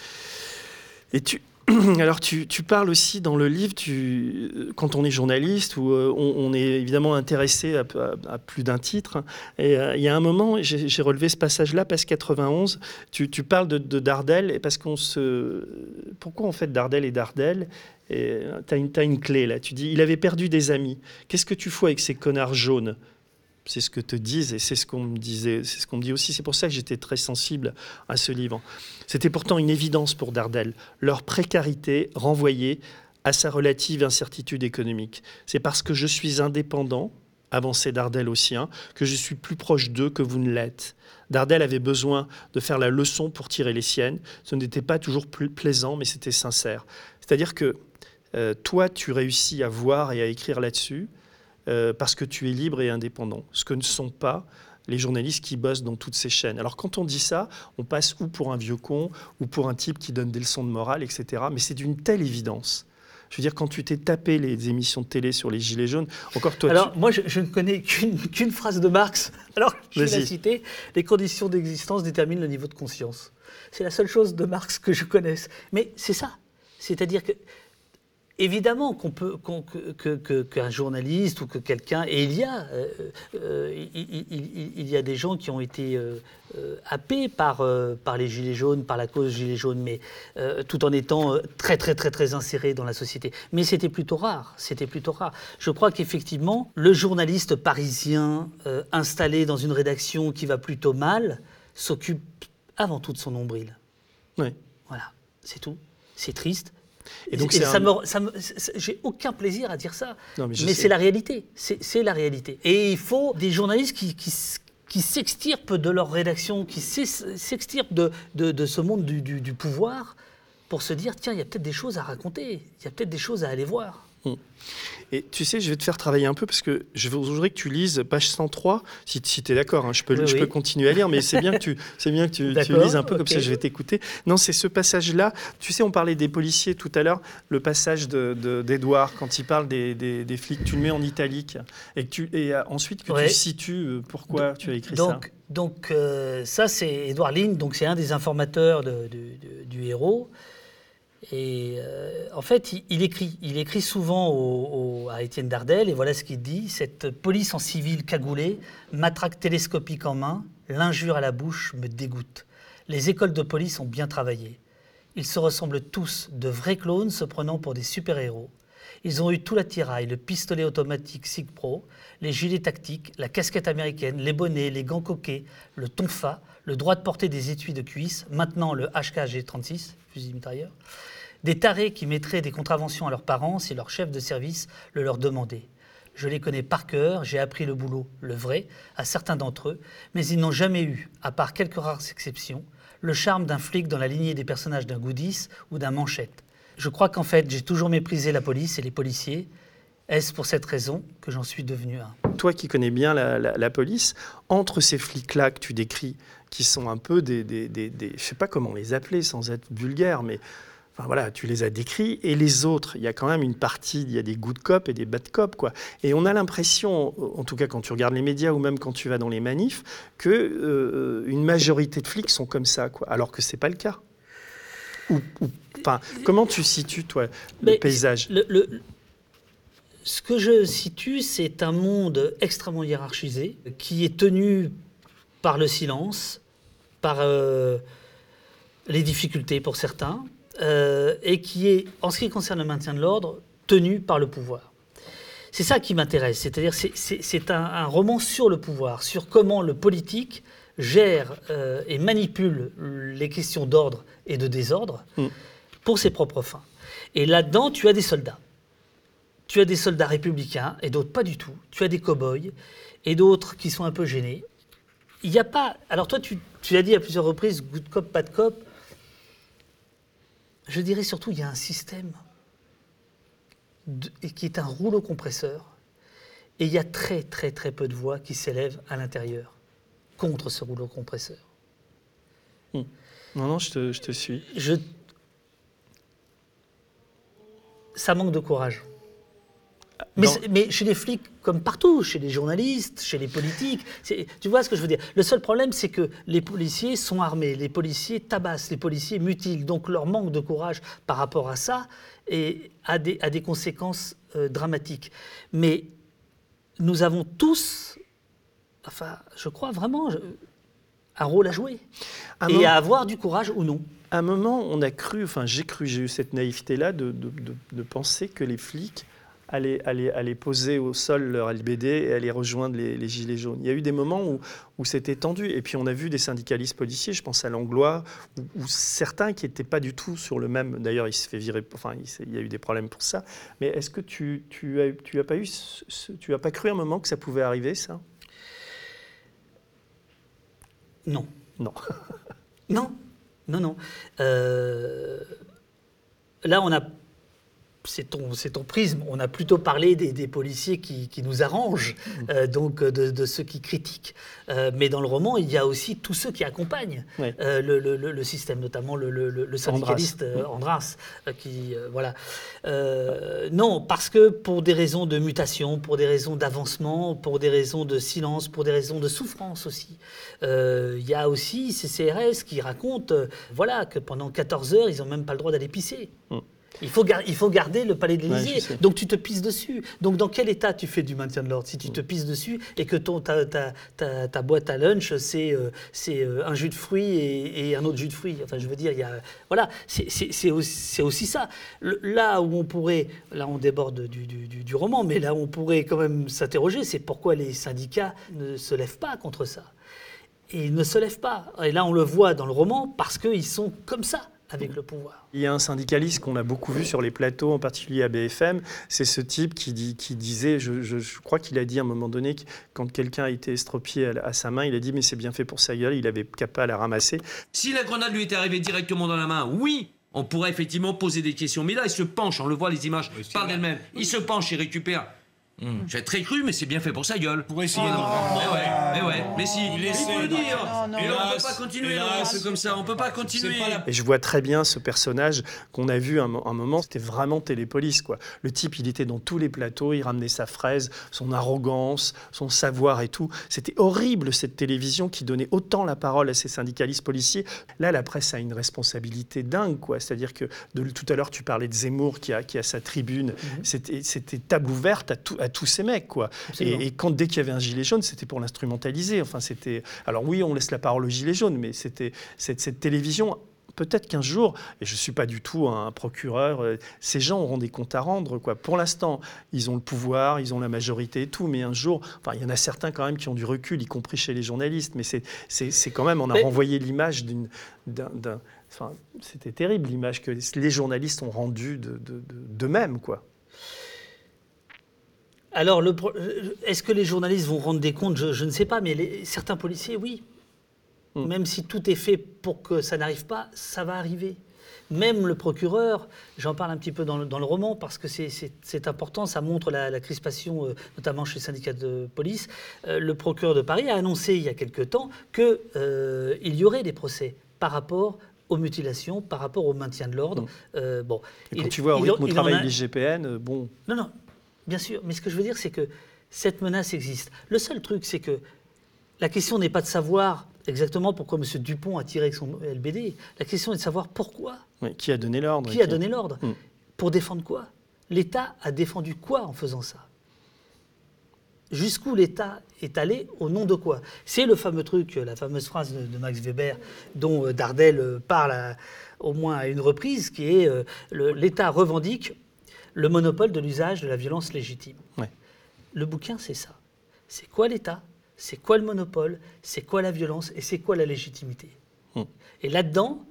Et tu, alors tu, tu parles aussi dans le livre, tu, quand on est journaliste, où euh, on, est évidemment intéressé à, plus d'un titre. Et euh, il y a un moment, j'ai relevé ce passage-là, page 91, tu, tu parles de, de Dardel, et parce qu'on se... Pourquoi en fait Dardel et Dardel Tu as t'as une clé là, tu dis, il avait perdu des amis. Qu'est-ce que tu fous avec ces connards jaunes? C'est ce que te disent et c'est ce qu'on me disait, c'est ce qu'on me dit aussi. C'est pour ça que j'étais très sensible à ce livre. C'était pourtant une évidence pour Dardel. Leur précarité renvoyée à sa relative incertitude économique. C'est parce que je suis indépendant, avançait Dardel au sien, que je suis plus proche d'eux que vous ne l'êtes. Dardel avait besoin de faire la leçon pour tirer les siennes. Ce n'était pas toujours plaisant, mais c'était sincère. C'est-à-dire que euh, toi, tu réussis à voir et à écrire là-dessus euh, parce que tu es libre et indépendant, ce que ne sont pas les journalistes qui bossent dans toutes ces chaînes. Alors quand on dit ça, on passe ou pour un vieux con, ou pour un type qui donne des leçons de morale, etc. Mais c'est d'une telle évidence. Je veux dire, quand tu t'es tapé les émissions de télé sur les Gilets jaunes, encore toi, Alors, tu- moi, je, je ne connais qu'une phrase de Marx. Alors, je vais la citer. Les conditions d'existence déterminent le niveau de conscience. C'est la seule chose de Marx que je connaisse. Mais c'est ça. C'est-à-dire que, évidemment, qu'on peut, qu'on- que- que- que- qu'un journaliste ou que quelqu'un, et il y a, euh, euh, il, il- il- il y a des gens qui ont été euh, happés par, par les Gilets jaunes, par la cause Gilets jaunes, mais tout en étant très, très, très, très insérés dans la société. Mais c'était plutôt rare. C'était plutôt rare. Je crois qu'effectivement, le journaliste parisien installé dans une rédaction qui va plutôt mal s'occupe avant tout de son nombril. Ouais. Voilà, c'est tout. C'est triste. Et donc, Et ça un- me- ça me- j'ai aucun plaisir à dire ça. Non, mais c'est la réalité. C'est la réalité. Et il faut des journalistes qui, qui, s'extirpent de leur rédaction, qui s'ex- s'extirpent de, de, de ce monde du, du- du pouvoir pour se dire tiens, il y a peut-être des choses à raconter, il y a peut-être des choses à aller voir. Mm. Et tu sais, je vais te faire travailler un peu parce que je voudrais que tu lises page 103, si, tu es d'accord, hein, je, peux, Oui, je oui. peux continuer à lire, mais c'est bien que tu, c'est bien que tu, lises un peu, comme ça je vais t'écouter. Non, c'est ce passage-là. Tu sais, on parlait des policiers tout à l'heure, le passage de- de- d'Edouard, quand il parle des, des- des flics, tu le mets en italique, et, que tu, et euh, ensuite que Ouais. tu situes euh, pourquoi tu as écrit donc, ça. Donc, euh, ça, c'est Édouard Ligne, donc c'est un des informateurs de- du héros. Et euh, en fait, il, écrit, il écrit souvent à Étienne Dardel, et voilà ce qu'il dit Cette police en civil cagoulée, matraque télescopique en main, l'injure à la bouche me dégoûte. Les écoles de police ont bien travaillé. Ils se ressemblent tous, de vrais clones se prenant pour des super-héros. Ils ont eu tout l'attirail, le pistolet automatique SIG Pro, les gilets tactiques, la casquette américaine, les bonnets, les gants coquets, le tonfa, le droit de porter des étuis de cuisse, maintenant le HKG-36, fusil mitrailleur. Des tarés qui mettraient des contraventions à leurs parents si leur chef de service le leur demandait. Je les connais par cœur, j'ai appris le boulot, le vrai, à certains d'entre eux, mais ils n'ont jamais eu, à part quelques rares exceptions, le charme d'un flic dans la lignée des personnages d'un Goodies ou d'un Manchette. Je crois qu'en fait, j'ai toujours méprisé la police et les policiers. Est-ce pour cette raison que j'en suis devenu un? Toi qui connais bien la, police, entre ces flics-là que tu décris, qui sont un peu des, des, je sais pas comment les appeler sans être vulgaire, mais enfin voilà, tu les as décrits, et les autres, il y a quand même une partie, il y a des good cops et des bad cops, quoi. Et on a l'impression, en tout cas quand tu regardes les médias ou même quand tu vas dans les manifs, que euh, une majorité de flics sont comme ça, quoi, alors que c'est pas le cas. Ou, comment tu situes toi le Mais paysage? le- le- ce que je situe, c'est un monde extrêmement hiérarchisé qui est tenu par le silence, par euh, les difficultés pour certains, euh, et qui est, en ce qui concerne le maintien de l'ordre, tenu par le pouvoir. C'est ça qui m'intéresse, c'est-à-dire c'est- un, un roman sur le pouvoir, sur comment le politique gère euh, et manipule les questions d'ordre et de désordre pour ses propres fins. Et là-dedans, tu as des soldats. Tu as des soldats républicains et d'autres pas du tout. Tu as des cow-boys et d'autres qui sont un peu gênés. Il n'y a pas. Alors, toi, tu, tu l'as dit à plusieurs reprises good cop, bad cop. Je dirais surtout, il y a un système de- qui est un rouleau compresseur. Et il y a très, très, très peu de voix qui s'élèvent à l'intérieur contre ce rouleau compresseur. Non, non, je te, je te suis. Je... Ça manque de courage. Mais, chez les flics, comme partout, chez les journalistes, chez les politiques, tu vois ce que je veux dire? Le seul problème, c'est que les policiers sont armés, les policiers tabassent, les policiers mutilent. Donc leur manque de courage par rapport à ça a, des, a des conséquences euh, dramatiques. Mais nous avons tous, enfin, je crois vraiment, je- un rôle à jouer. Un et moment- à avoir du courage ou non. À un moment, on a cru, enfin j'ai cru, j'ai eu cette naïveté-là de, de- de- de penser que les flics allaient, allaient- allaient poser au sol leur LBD et allaient rejoindre les, les gilets jaunes. Il y a eu des moments où, où c'était tendu. Et puis on a vu des syndicalistes policiers, je pense à Langlois, ou, ou certains qui n'étaient pas du tout sur le même. D'ailleurs, il se fait virer, enfin il, y a eu des problèmes pour ça. Mais est-ce que tu, tu, as, tu as pas eu, tu as pas cru un moment que ça pouvait arriver, ça? Non. Non. Non, non, non. Euh, là, on a. C'est ton, prisme. On a plutôt parlé des, des policiers qui, qui nous arrangent, euh, donc de, de ceux qui critiquent. Euh, mais dans le roman, il y a aussi tous ceux qui accompagnent euh, le, le- le- le système, notamment le, syndicaliste euh, Andras, euh, qui euh, voilà. Euh, non, parce que pour des raisons de mutation, pour des raisons d'avancement, pour des raisons de silence, pour des raisons de souffrance aussi. Euh, Il y a aussi ces CRS qui racontent, euh, voilà, que pendant 14 heures, ils n'ont même pas le droit d'aller pisser. Il faut, gar- il faut garder le palais de l'Élysée. Donc tu te pisses dessus. Donc dans quel état tu fais du maintien de l'ordre? Si tu te pisses dessus et que ton, ta, ta- ta- ta boîte à lunch, c'est euh, euh, un jus de fruits et, et un autre jus de fruits Enfin, je veux dire, il y a, voilà, c'est- aussi, aussi ça. Le- là où on pourrait, là on déborde du, du- du- du roman, mais là où on pourrait quand même s'interroger, c'est pourquoi les syndicats ne se lèvent pas contre ça. Et ils ne se lèvent pas. Et là on le voit dans le roman parce qu'ils sont comme ça avec le pouvoir. Il y a un syndicaliste qu'on a beaucoup vu sur les plateaux, en particulier à BFM. C'est ce type qui, dit, qui disait, je, je- je crois qu'il a dit à un moment donné, que quand quelqu'un a été estropié à, sa main, il a dit mais c'est bien fait pour sa gueule, il avait qu'à pas à la ramasser. Si la grenade lui était arrivée directement dans la main, oui, on pourrait effectivement poser des questions. Mais là, il se penche, on le voit, les images parlent d'elles-mêmes. Il se penche, il récupère. Je vais être très cru, mais c'est bien fait pour sa gueule. Pour essayer de. Mais ouais, mais ouais. Mais si, il faut le dire. Et là, on peut pas continuer, comme ça. On peut pas continuer. Et je vois très bien ce personnage qu'on a vu un, un moment, c'était vraiment Télépolis. Quoi. Le type, il était dans tous les plateaux, il ramenait sa fraise, son arrogance, son savoir et tout. C'était horrible cette télévision qui donnait autant la parole à ces syndicalistes policiers. Là, la presse a une responsabilité dingue. quoi. C'est-à-dire que de, tout à l'heure, tu parlais de Zemmour qui a, qui a sa tribune. C'était- C'était table ouverte à, tout- à tous ces mecs. Quoi. Et, et quand dès qu'il y avait un gilet jaune, c'était pour l'instrumentaliser. Enfin, c'était. Alors oui, on laisse la parole au gilet jaune, mais c'était cette, cette télévision. Peut-être qu'un jour, et je ne suis pas du tout un procureur, euh, ces gens auront des comptes à rendre. Quoi. Pour l'instant, ils ont le pouvoir, ils ont la majorité et tout, mais un jour, enfin, il y en a certains quand même qui ont du recul, y compris chez les journalistes, mais c'est- quand même, on a Mais- renvoyé l'image d'une... d'un- d'un- Enfin, c'était terrible l'image que les journalistes ont rendue de- de- de- d'eux-mêmes, quoi. Alors, euh, est-ce que les journalistes vont rendre des comptes? Je, je ne sais pas, mais les- certains policiers, oui. Mm. Même si tout est fait pour que ça n'arrive pas, ça va arriver. Même le procureur, j'en parle un petit peu dans le, dans le roman parce que c'est- important, ça montre la, la crispation, euh, notamment chez les syndicats de police. Euh, le procureur de Paris a annoncé il y a quelque temps qu'il y aurait des procès par rapport aux mutilations, par rapport au maintien de l'ordre. Euh, bon. Et quand Il- tu vois au rythme il a- l'IGPN, bon, non, non, bien sûr. Mais ce que je veux dire, c'est que cette menace existe. Le seul truc, c'est que la question n'est pas de savoir exactement pourquoi M. Dupont a tiré avec son LBD. La question est de savoir pourquoi. qui a donné l'ordre Qui a donné l'ordre Mm. Pour défendre quoi? L'État a défendu quoi en faisant ça? Jusqu'où l'État est allé au nom de quoi? C'est le fameux truc, la fameuse phrase de, de Max Weber dont euh, Dardel euh, parle à- au moins à une reprise, qui est euh, l'État revendique le monopole de l'usage de la violence légitime. Ouais. Le bouquin, c'est ça. C'est quoi l'État? C'est quoi le monopole? C'est quoi la violence? Et c'est quoi la légitimité? Hmm. Et là-dedans,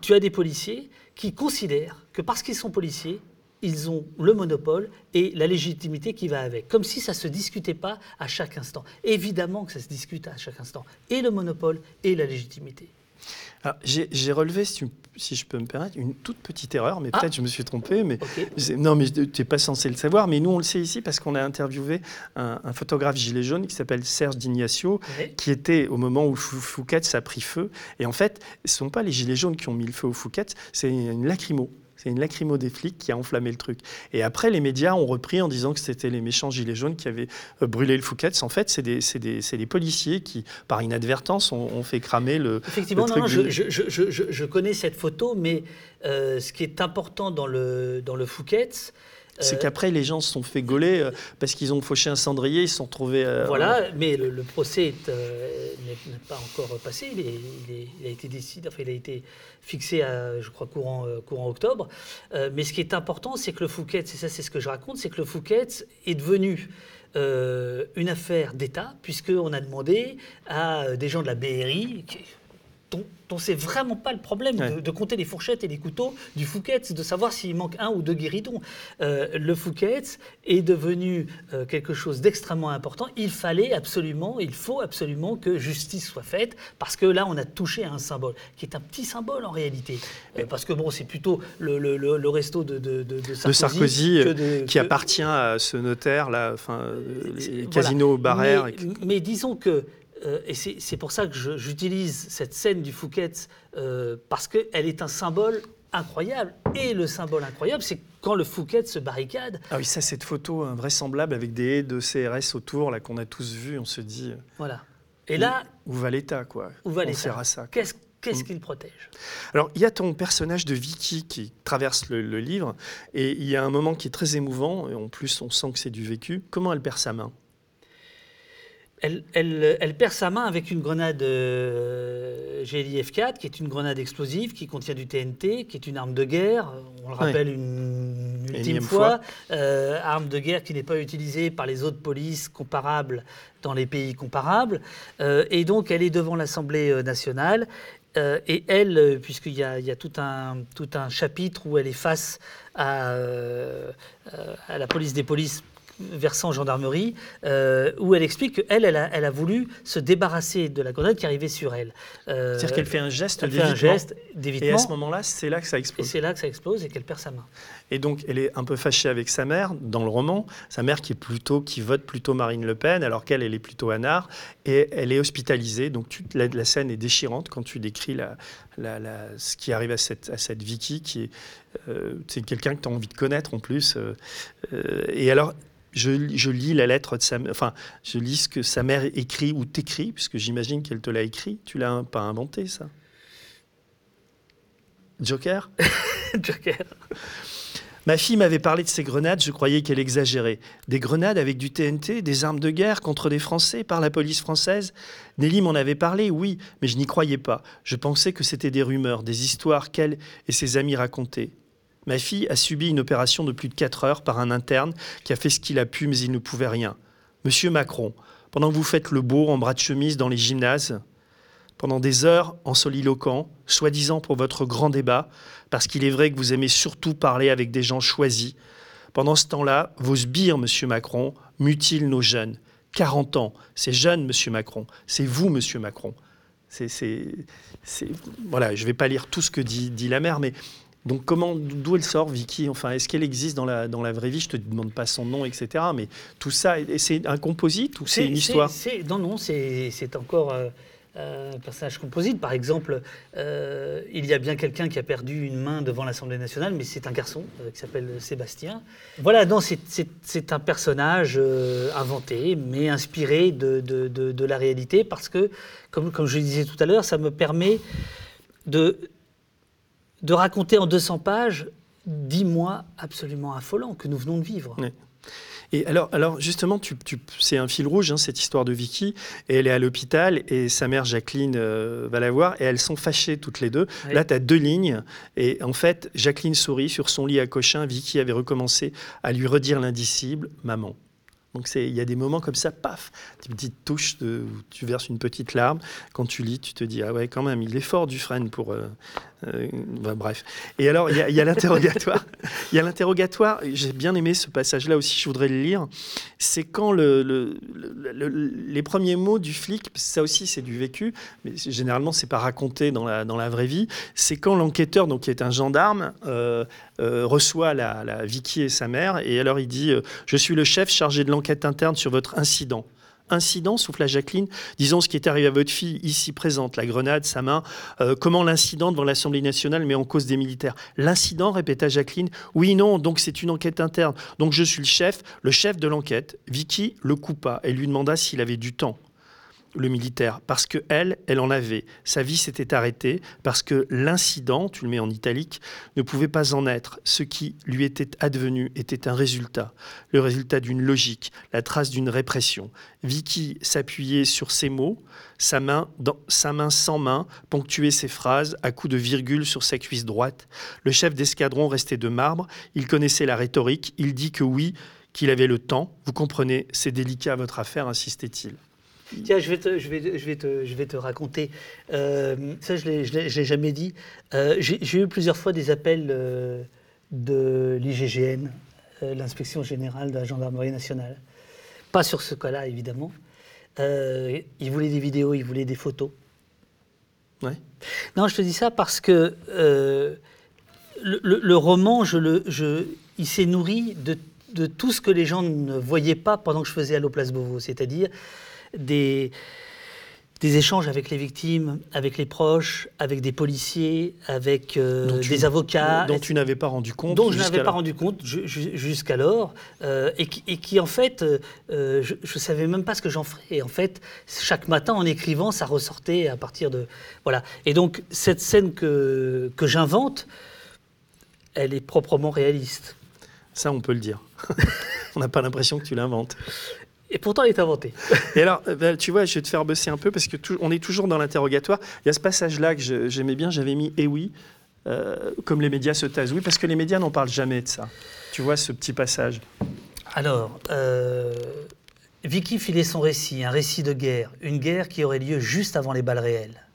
tu as des policiers qui considèrent que parce qu'ils sont policiers, ils ont le monopole et la légitimité qui va avec. Comme si ça ne se discutait pas à chaque instant. Évidemment que ça se discute à chaque instant. Et le monopole et la légitimité. J'ai relevé, si, tu- si je peux me permettre, une toute petite erreur, mais Ah. peut-être je me suis trompé. Mais non, mais tu n'es pas censé le savoir. Mais nous, on le sait ici parce qu'on a interviewé un, un photographe gilet jaune qui s'appelle Serge D'Ignacio, qui était au moment où Fou- Fouquet's a pris feu. Et en fait, ce ne sont pas les gilets jaunes qui ont mis le feu au Fouquet's, c'est une lacrymo. C'est une lacrymo des flics qui a enflammé le truc. Et après, les médias ont repris en disant que c'était les méchants gilets jaunes qui avaient euh, brûlé le Fouquet's. En fait, c'est des, des- c'est des policiers qui, par inadvertance, ont, ont fait cramer le. Effectivement, le non, truc non, je, du- je- je- je- connais cette photo, mais euh, ce qui est important dans le, dans le Fouquet's, C'est euh, qu'après, les gens se sont fait gauler euh, parce qu'ils ont fauché un cendrier, ils se sont retrouvés. euh, Voilà, mais le, le procès est, n'est pas encore passé. Il, est- il est- il a été décidé, enfin, il a été fixé à, je crois, courant, courant octobre. Mais ce qui est important, c'est que le Fouquet's, et ça, c'est ce que je raconte, c'est que le Fouquet's est devenu euh, une affaire d'État, puisqu'on a demandé à des gens de la BRI, qui- dont, c'est vraiment pas le problème de, de compter les fourchettes et les couteaux du Fouquet's, de savoir s'il manque un ou deux guéridons. Euh, le Fouquet's est devenu euh, quelque chose d'extrêmement important. Il fallait absolument, il faut absolument que justice soit faite, parce que là, on a touché à un symbole, qui est un petit symbole en réalité. Euh, parce que bon, c'est plutôt le, le- le- le resto de, de- Sarkozy, Sarkozy, que de- qui que- appartient à ce notaire là, enfin les voilà. casinos barrières. Mais, mais disons que, euh, et c'est pour ça que j'utilise cette scène du Fouquet's, euh, parce qu'elle est un symbole incroyable. Et le symbole incroyable, c'est quand le Fouquet se barricade. Ah oui, ça, cette photo invraisemblable avec des haies de CRS autour là qu'on a tous vu, on se dit. euh, Voilà. Et là, où, où va l'État quoi? où va On l'État? sert à ça. Qu'est-ce qu'est-ce Mm. qu'il protège? Alors, il y a ton personnage de Vicky qui traverse le, le livre, et il y a un moment qui est très émouvant, et en plus, on sent que c'est du vécu. Comment elle perd sa main? Elle, elle- elle perd sa main avec une grenade euh, GLIF-4, qui est une grenade explosive, qui contient du TNT, qui est une arme de guerre. On le rappelle une ultime fois. fois. Euh, arme de guerre qui n'est pas utilisée par les autres polices comparables dans les pays comparables. Euh, et donc, elle est devant l'Assemblée euh, nationale. Et elle, puisqu'il y a, il y a tout, un, tout un chapitre où elle est face à, à la police des polices versant gendarmerie, euh, où elle explique qu'elle, elle a, elle a voulu se débarrasser de la grenade qui arrivait sur elle. Euh, C'est-à-dire qu'elle fait un geste d'évitement. Et à ce moment-là, c'est là que ça Et explose. c'est là que ça explose et qu'elle perd sa main. Et donc, elle est un peu fâchée avec sa mère dans le roman. Sa mère qui est plutôt, qui vote plutôt Marine Le Pen, alors qu'elle, elle est plutôt Anard. Et elle est hospitalisée. Donc, tu- la, la scène est déchirante quand tu décris la, la- ce qui arrive à cette, à cette Vicky, qui est, euh, c'est quelqu'un que tu as envie de connaître en plus. et alors, je, je lis la lettre de sa mère, enfin, je lis ce que sa mère écrit ou t'écrit, puisque j'imagine qu'elle te l'a écrit. Tu l'as pas inventé, ça? Joker? Joker. Ma fille m'avait parlé de ces grenades, je croyais qu'elle exagérait. Des grenades avec du TNT, des armes de guerre contre des Français par la police française? Nelly m'en avait parlé, oui, mais je n'y croyais pas. Je pensais que c'était des rumeurs, des histoires qu'elle et ses amis racontaient. Ma fille a subi une opération de plus de 4 heures par un interne qui a fait ce qu'il a pu, mais il ne pouvait rien. Monsieur Macron, pendant que vous faites le beau en bras de chemise dans les gymnases, pendant des heures en soliloquant, soi-disant pour votre grand débat, parce qu'il est vrai que vous aimez surtout parler avec des gens choisis. Pendant ce temps-là, vos sbires, monsieur Macron, mutilent nos jeunes. 40 ans, c'est jeune, monsieur Macron. C'est vous, monsieur Macron. Voilà, je ne vais pas lire tout ce que dit la mère, mais donc comment, d'où elle sort, Vicky? Enfin, est-ce qu'elle existe dans la, dans la vraie vie? Je te demande pas son nom, etc. Mais tout ça, c'est un composite ou c'est une histoire? Non, non, c'est encore euh, euh, un personnage composite. Par exemple, euh, il y a bien quelqu'un qui a perdu une main devant l'Assemblée nationale, mais c'est un garçon euh, qui s'appelle Sébastien. Voilà, non, c'est- un personnage inventé, mais inspiré de, de- de- de la réalité, parce que, comme, comme je le disais tout à l'heure, ça me permet de, de raconter en 200 pages dix mois absolument affolants que nous venons de vivre. Et alors, alors justement, tu, tu- c'est un fil rouge, hein, cette histoire de Vicky. Et elle est à l'hôpital et sa mère Jacqueline euh, va la voir et elles sont fâchées toutes les deux. Oui. Là, tu as deux lignes. Et en fait, Jacqueline sourit sur son lit à Cochin. Vicky avait recommencé à lui redire l'indicible maman. Donc il y a des moments comme ça, paf, des petites touches, de, où tu verses une petite larme. Quand tu lis, tu te dis, ah ouais, quand même, il est fort Dufresne pour... euh, euh, bah, bref. Et alors, il y a, l'interrogatoire. Il y a l'interrogatoire, j'ai bien aimé ce passage-là aussi, je voudrais le lire. C'est quand le, le- le- le- les premiers mots du flic, ça aussi c'est du vécu, mais généralement c'est pas raconté dans la, dans la vraie vie, c'est quand l'enquêteur, donc qui est un gendarme, euh, euh, reçoit la, la Vicky et sa mère, et alors il dit Je suis le chef chargé de l'enquête interne sur votre incident. Incident, souffla Jacqueline. Disons ce qui est arrivé à votre fille, ici présente, la grenade, sa main. Euh, comment l'incident devant l'Assemblée nationale met en cause des militaires L'incident, répéta Jacqueline. Oui, non, donc c'est une enquête interne. Donc je suis le chef, le chef de l'enquête. Vicky le coupa et lui demanda s'il avait du temps le militaire, parce que elle, elle en avait. Sa vie s'était arrêtée parce que l'incident, tu le mets en italique, ne pouvait pas en être. Ce qui lui était advenu était un résultat, le résultat d'une logique, la trace d'une répression. Vicky s'appuyait sur ces mots, sa main, sa main sans main, ponctuait ses phrases à coups de virgule sur sa cuisse droite. Le chef d'escadron restait de marbre, il connaissait la rhétorique, il dit que oui, qu'il avait le temps. Vous comprenez, c'est délicat votre affaire, insistait-il. Tiens, je vais te, je vais, je vais te, je vais te raconter. Euh, ça, je ne l'ai, jamais dit. Euh, j'ai, eu plusieurs fois des appels euh, de l'IGGN, l'inspection générale de la gendarmerie nationale. Pas sur ce cas-là, évidemment. Ils voulaient des vidéos, ils voulaient des photos. Ouais. Non, je te dis ça parce que le, le- le roman, je le, je, il s'est nourri de, de tout ce que les gens ne voyaient pas pendant que je faisais Allo Place Beauvau, c'est-à-dire des, des échanges avec les victimes, avec les proches, avec des policiers, avec euh, tu- des avocats. dont tu n'avais pas rendu compte Dont je n'avais pas rendu compte ju- ju- jusqu'alors, euh, et, qui, et qui, en fait, euh, je ne savais même pas ce que j'en ferais. Et en fait, chaque matin, en écrivant, ça ressortait à partir de... Voilà. Et donc, cette scène que, que j'invente, elle est proprement réaliste. Ça, on peut le dire. on n'a pas l'impression que tu l'inventes. Et pourtant, elle est inventée. Et alors, euh, ben, tu vois, je vais te faire bosser un peu parce que on est toujours dans l'interrogatoire. Il y a ce passage-là que j'aimais bien, j'avais mis Eh oui, euh, comme les médias se taisent. Oui, parce que les médias n'en parlent jamais de ça. Tu vois ce petit passage. Alors, euh, Vicky filait son récit, un récit de guerre, une guerre qui aurait lieu juste avant les balles réelles.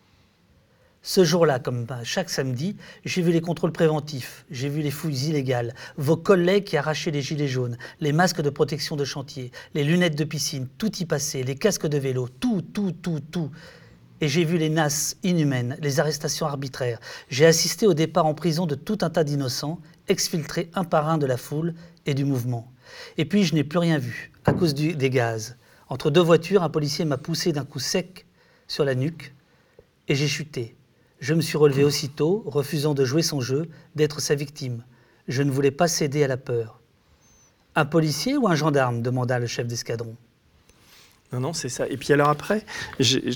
Ce jour-là, comme ben, chaque samedi, j'ai vu les contrôles préventifs, j'ai vu les fouilles illégales, vos collègues qui arrachaient les gilets jaunes, les masques de protection de chantier, les lunettes de piscine, tout y passait, les casques de vélo, tout, tout, tout, tout. Et j'ai vu les nasses inhumaines, les arrestations arbitraires. J'ai assisté au départ en prison de tout un tas d'innocents, exfiltrés un par un de la foule et du mouvement. Et puis je n'ai plus rien vu, à cause des gaz. Entre deux voitures, un policier m'a poussé d'un coup sec sur la nuque, et j'ai chuté. Je me suis relevé aussitôt, refusant de jouer son jeu, d'être sa victime. Je ne voulais pas céder à la peur. Un policier ou un gendarme demanda le chef d'escadron. Non, non, c'est ça. Et puis alors après,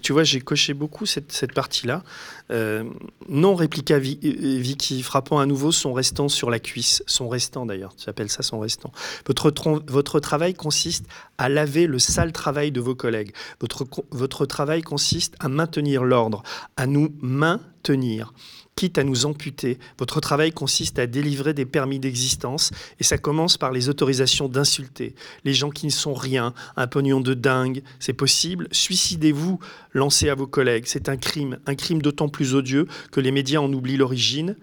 tu vois, j'ai coché beaucoup cette, cette partie-là. Euh, non, répliqua euh, Vicky, frappant à nouveau son restant sur la cuisse. Son restant d'ailleurs, tu appelles ça son restant. Votre, votre travail consiste à laver le sale travail de vos collègues. Votre, votre travail consiste à maintenir l'ordre, à nous maintenir quitte à nous amputer. Votre travail consiste à délivrer des permis d'existence et ça commence par les autorisations d'insulter. Les gens qui ne sont rien, un pognon de dingue, c'est possible. Suicidez-vous, lancez à vos collègues. C'est un crime, un crime d'autant plus odieux que les médias en oublient l'origine.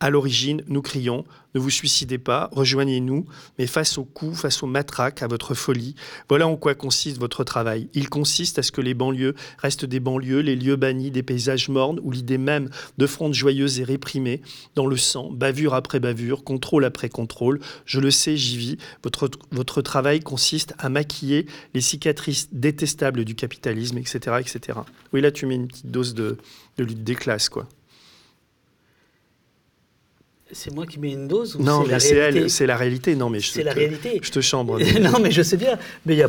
À l'origine, nous crions, ne vous suicidez pas, rejoignez-nous, mais face aux coups, face aux matraques, à votre folie, voilà en quoi consiste votre travail. Il consiste à ce que les banlieues restent des banlieues, les lieux bannis des paysages mornes, où l'idée même de fronde joyeuse est réprimée, dans le sang, bavure après bavure, contrôle après contrôle. Je le sais, j'y vis. Votre, votre travail consiste à maquiller les cicatrices détestables du capitalisme, etc., etc. Oui, là, tu mets une petite dose de lutte des classes, quoi. C'est moi qui mets une dose ou Non, mais c'est elle, c'est la réalité. Non, mais je C'est te- la réalité. Je te chambre. non, mais je sais bien. Mais y a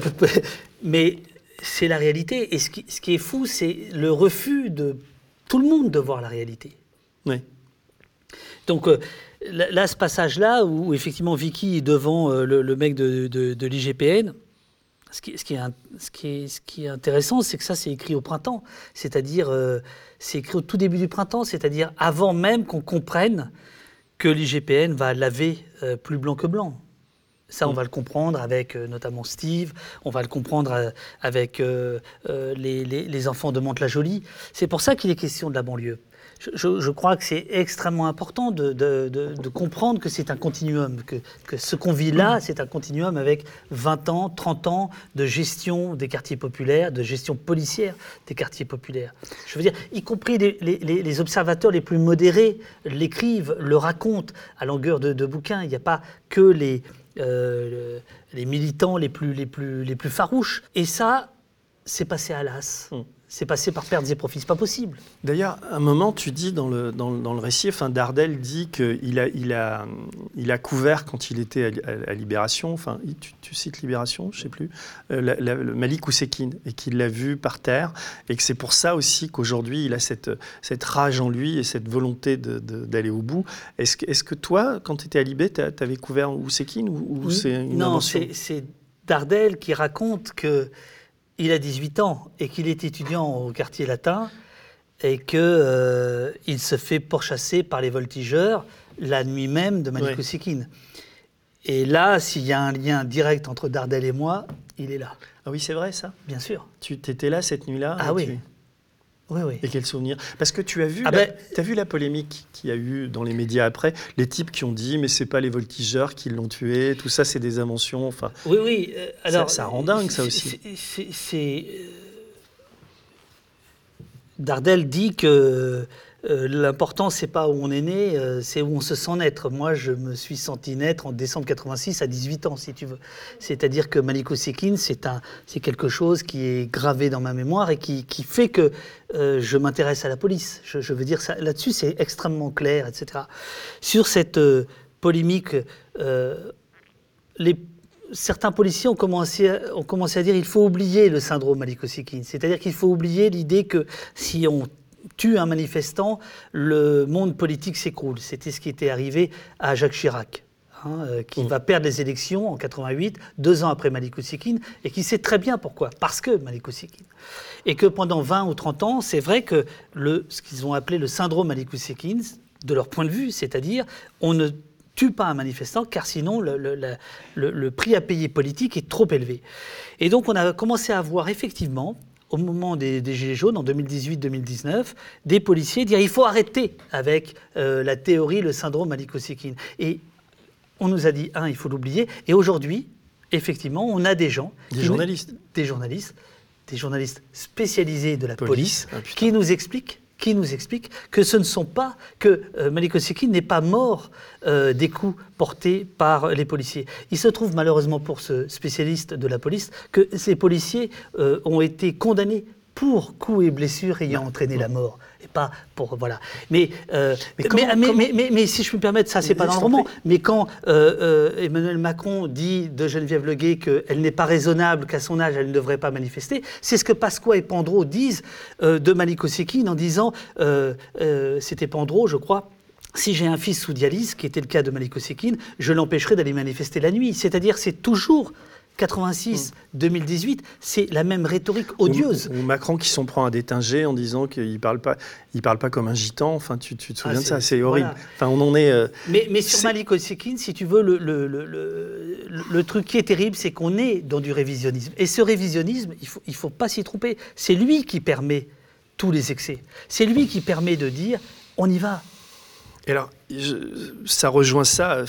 Mais c'est la réalité. Et ce qui, ce qui est fou, c'est le refus de tout le monde de voir la réalité. Oui. Donc euh, là, ce passage-là, où effectivement Vicky est devant euh, le, le mec de, de- de l'IGPN, ce qui, ce qui est, un- ce qui est- ce qui est intéressant, c'est que ça, c'est écrit au printemps. C'est-à-dire, euh, c'est écrit au tout début du printemps, c'est-à-dire avant même qu'on comprenne que l'IGPN va laver euh, plus blanc que blanc. Ça, on va le comprendre avec euh, notamment Steve, on va le comprendre euh, avec euh, les, les- les enfants de Mantes-la-Jolie. C'est pour ça qu'il est question de la banlieue. Je, crois que c'est extrêmement important de, de- de- de comprendre que c'est un continuum, que, que ce qu'on vit là, c'est un continuum avec 20 ans, 30 ans de gestion des quartiers populaires, de gestion policière des quartiers populaires. Je veux dire, y compris les, les- les- les observateurs les plus modérés l'écrivent, le racontent à longueur de, bouquins. Il n'y a pas que les, euh, le- les militants les plus, les, plus, les plus farouches. Et ça, c'est passé à l'as. C'est passé par pertes et profits. C'est pas possible. D'ailleurs, à un moment, tu dis dans le, dans, le- dans le récit, enfin, Dardel dit qu'il a, il a, il a couvert quand il était à, à- à Libération, enfin, tu, tu cites Libération, je sais plus, euh, la- la- le Malik Oussekine, et qu'il l'a vu par terre, et que c'est pour ça aussi qu'aujourd'hui, il a cette, cette rage en lui et cette volonté d'aller au bout. Est-ce que, est que toi, quand tu étais à Libé, tu avais couvert Oussekine ou, ou c'est une non, c'est Dardel qui raconte que il a 18 ans et qu'il est étudiant au quartier latin et que euh, se fait pourchasser par les voltigeurs la nuit même de Malik Ouais. Oussekine. Et là, s'il y a un lien direct entre Dardel et moi, il est là. Ah oui, c'est vrai ça? Bien sûr. Tu étais là cette nuit-là Ah oui. tu- Oui, oui. Et quel souvenir Parce que tu as vu, Ah la, ben- t'as vu la polémique qu'il y a eu dans les médias après, les types qui ont dit mais c'est pas les voltigeurs qui l'ont tué, tout ça c'est des inventions. Enfin, Oui, oui. euh, Ça- alors, ça rend dingue, ça aussi. C'est. euh, Dardel dit que euh, l'important, c'est pas où on est né, euh, c'est où on se sent naître. Moi, je me suis senti naître en décembre 86 à 18 ans, si tu veux. C'est-à-dire que Malik Oussekine, c'est quelque chose qui est gravé dans ma mémoire et qui, qui fait que euh, je m'intéresse à la police. Je, veux dire, là-dessus, c'est extrêmement clair, etc. Sur cette euh, polémique, certains policiers ont commencé, à, dire qu'il faut oublier le syndrome Malik Oussekine. C'est-à-dire qu'il faut oublier l'idée que si on tue un manifestant, le monde politique s'écroule. C'était ce qui était arrivé à Jacques Chirac. hein, euh, qui va perdre les élections en 88, deux ans après Malik Oussekine, et qui sait très bien pourquoi. Parce que Malik Oussekine. Et que pendant 20 ou 30 ans, c'est vrai que le, ce qu'ils ont appelé le syndrome Malik Oussekine, de leur point de vue, c'est-à-dire on ne tue pas un manifestant car sinon le, le- le- le prix à payer politique est trop élevé. Et donc on a commencé à voir effectivement au moment des, des Gilets jaunes, en 2018-2019, des policiers dire il faut arrêter avec euh, la théorie, le syndrome Maliko-Sikine. Et on nous a dit, un, il faut l'oublier. Et aujourd'hui, effectivement, on a des gens. Des journalistes. Des journalistes, des journalistes spécialisés de la Police. police, Ah, qui nous expliquent qui nous expliquent que ce ne sont pas que euh, n'est pas mort euh, des coups portés par les policiers. Il se trouve malheureusement pour ce spécialiste de la police que ces policiers euh, ont été condamnés pour coups et blessures ayant entraîné la mort et pas pour voilà. Mais euh, Mais mais, comment- mais, comment- mais- si je puis me permettre ça c'est pas dans le roman. mais quand euh, euh, Emmanuel Macron dit de Geneviève Leguet qu'elle n'est pas raisonnable, qu'à son âge, elle ne devrait pas manifester, c'est ce que Pasqua et Pandro disent de Maliko Sekine en disant, c'était Pandro, je crois, si j'ai un fils sous dialyse, qui était le cas de Maliko Sekine, je l'empêcherai d'aller manifester la nuit. C'est-à-dire, c'est toujours 86, 2018, c'est la même rhétorique odieuse. Ou, ou Macron qui s'en prend à détinger en disant qu'il parle pas, il parle pas comme un gitan. Enfin, tu, tu te souviens Ah, de ça c'est- horrible. voilà. Enfin, on en est. euh, Mais, mais sur Malik Osekin, si tu veux, le, le, le, le- le truc qui est terrible, c'est qu'on est dans du révisionnisme. Et ce révisionnisme, il ne faut, il faut pas s'y tromper. C'est lui qui permet tous les excès. C'est lui qui permet de dire on y va. Et alors, ça rejoint ça.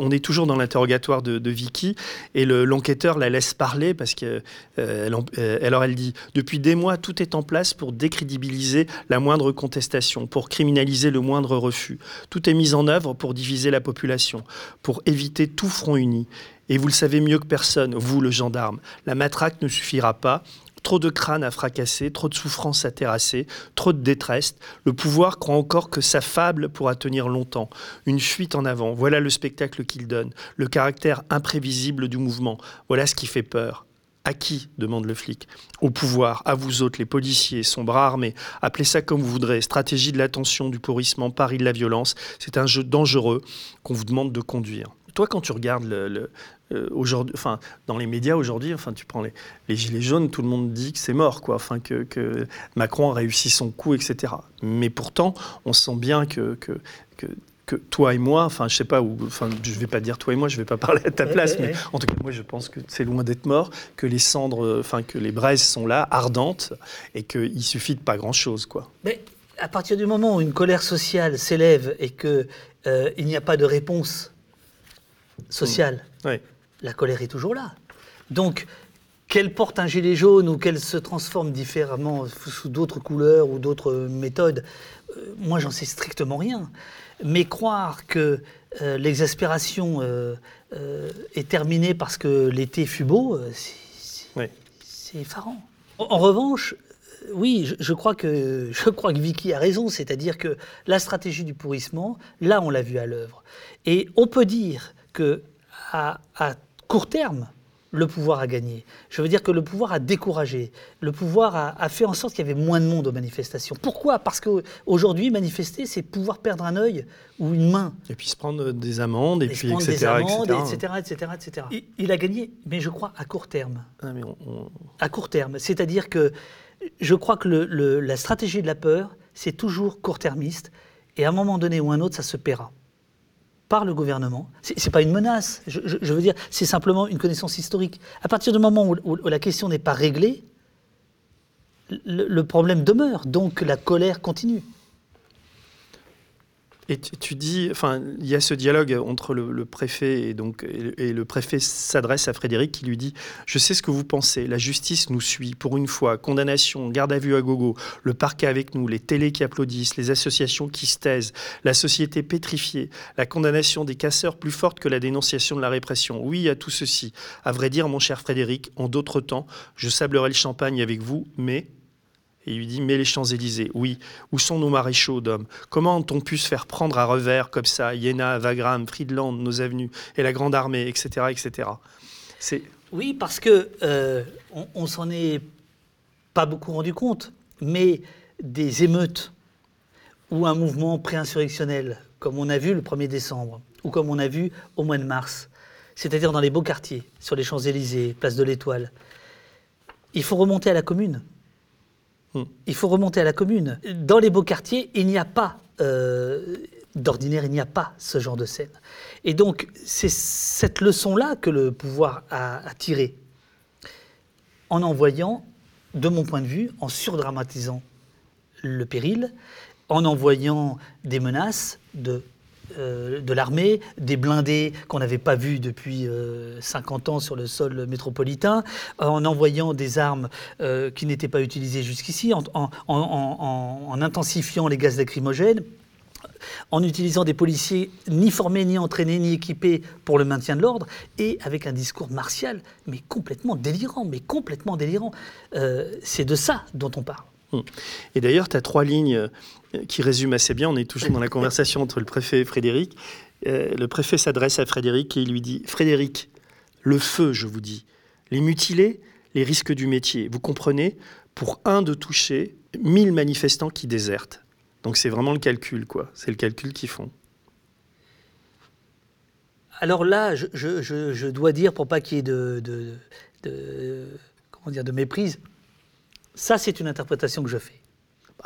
On est toujours dans l'interrogatoire de, Vicky et le- l'enquêteur la laisse parler parce que euh, euh, alors elle dit depuis des mois tout est en place pour décrédibiliser la moindre contestation, pour criminaliser le moindre refus. Tout est mis en œuvre pour diviser la population, pour éviter tout front uni. Et vous le savez mieux que personne, vous le gendarme, la matraque ne suffira pas. Trop de crânes à fracasser, trop de souffrances à terrasser, trop de détresse. Le pouvoir croit encore que sa fable pourra tenir longtemps. Une fuite en avant, voilà le spectacle qu'il donne, le caractère imprévisible du mouvement. Voilà ce qui fait peur. À qui? demande le flic. Au pouvoir, à vous autres, les policiers, son bras armé. Appelez ça comme vous voudrez. Stratégie de l'attention, du pourrissement, pari de la violence. C'est un jeu dangereux qu'on vous demande de conduire. Toi, quand tu regardes le, le- euh, aujourd'hui, enfin, dans les médias aujourd'hui, enfin, tu prends les, les gilets jaunes, tout le monde dit que c'est mort, quoi. Enfin, que, que Macron a réussi son coup, etc. Mais pourtant, on sent bien que, que, que que toi et moi, enfin je sais pas, ou, enfin je vais pas dire toi et moi, je vais pas parler à ta Ouais, place, ouais, mais ouais. en tout cas moi je pense que c'est loin d'être mort, que les cendres, euh, enfin que les braises sont là, ardentes, et qu'il suffit de pas grand chose, quoi. Mais à partir du moment où une colère sociale s'élève et qu'il n'y a pas de réponse sociale, Ouais. La colère est toujours là. Donc, qu'elle porte un gilet jaune ou qu'elle se transforme différemment sous d'autres couleurs ou d'autres méthodes, euh, moi j'en sais strictement rien. Mais croire que euh, l'exaspération euh, est terminée parce que l'été fut beau, c'est- effarant. En, en revanche, oui, je, je crois que, je crois que Vicky a raison, c'est-à-dire que la stratégie du pourrissement, là, on l'a vu à l'œuvre. Et on peut dire que à, à court terme, le pouvoir a gagné. Je veux dire que le pouvoir a découragé. Le pouvoir a, a fait en sorte qu'il y avait moins de monde aux manifestations. Pourquoi? Parce qu'aujourd'hui, manifester, c'est pouvoir perdre un œil ou une main. Et puis se prendre des amendes, et, Et puis etc. des amendes, etc. etc., etc., etc. Il, il a gagné, mais je crois à court terme. Ah, mais on- on- À court terme. C'est-à-dire que je crois que le- le- la stratégie de la peur, c'est toujours court-termiste. Et à un moment donné ou un autre, ça se paiera. Par le gouvernement. C'est c'est pas une menace. Je, veux dire, c'est simplement une connaissance historique. À partir du moment où, la question n'est pas réglée, le problème demeure. Donc la colère continue. Et tu, dis, enfin, il y a ce dialogue entre le, préfet et donc et, et le préfet s'adresse à Frédéric qui lui dit Je sais ce que vous pensez, la justice nous suit. Pour une fois, condamnation, garde à vue à gogo, le parquet avec nous, les télés qui applaudissent, les associations qui se taisent, la société pétrifiée, la condamnation des casseurs plus forte que la dénonciation de la répression. Oui à tout ceci. À vrai dire, mon cher Frédéric, en d'autres temps, je sablerai le champagne avec vous, mais et il lui dit Mais les Champs-Élysées, oui. Où sont nos maréchaux d'hommes? Comment ont-on pu se faire prendre à revers comme ça Iéna, Wagram, Friedland, nos avenues, et la Grande Armée, etc. etc. C'est. Oui, parce que euh, on, s'en est pas beaucoup rendu compte, mais des émeutes ou un mouvement préinsurrectionnel, comme on a vu le 1er décembre, ou comme on a vu au mois de mars, c'est-à-dire dans les beaux quartiers, sur les Champs-Élysées, place de l'Étoile, il faut remonter à la commune. Il faut remonter à la commune. Dans les beaux quartiers, il n'y a pas, euh, d'ordinaire, il n'y a pas ce genre de scène. Et donc, c'est cette leçon-là que le pouvoir a, a tirée en envoyant de mon point de vue, en surdramatisant le péril, en envoyant des menaces de, euh, de l'armée, des blindés qu'on n'avait pas vus depuis euh, 50 ans sur le sol métropolitain, en envoyant des armes euh, qui n'étaient pas utilisées jusqu'ici, en, en- en- en- en intensifiant les gaz lacrymogènes en utilisant des policiers ni formés, ni entraînés, ni équipés pour le maintien de l'ordre, et avec un discours martial, mais complètement délirant, mais complètement délirant. Euh, c'est de ça dont on parle. Hum. Et d'ailleurs, tu as trois lignes euh, qui résument assez bien. On est toujours dans la conversation entre le préfet et Frédéric. Euh, le préfet s'adresse à Frédéric et il lui dit Frédéric, le feu, je vous dis, les mutilés, les risques du métier. Vous comprenez Pour un de toucher, 1000 manifestants qui désertent. Donc c'est vraiment le calcul, quoi. C'est le calcul qu'ils font. Alors là, je, dois dire, pour pas qu'il y ait de méprise, ça c'est une interprétation que je fais.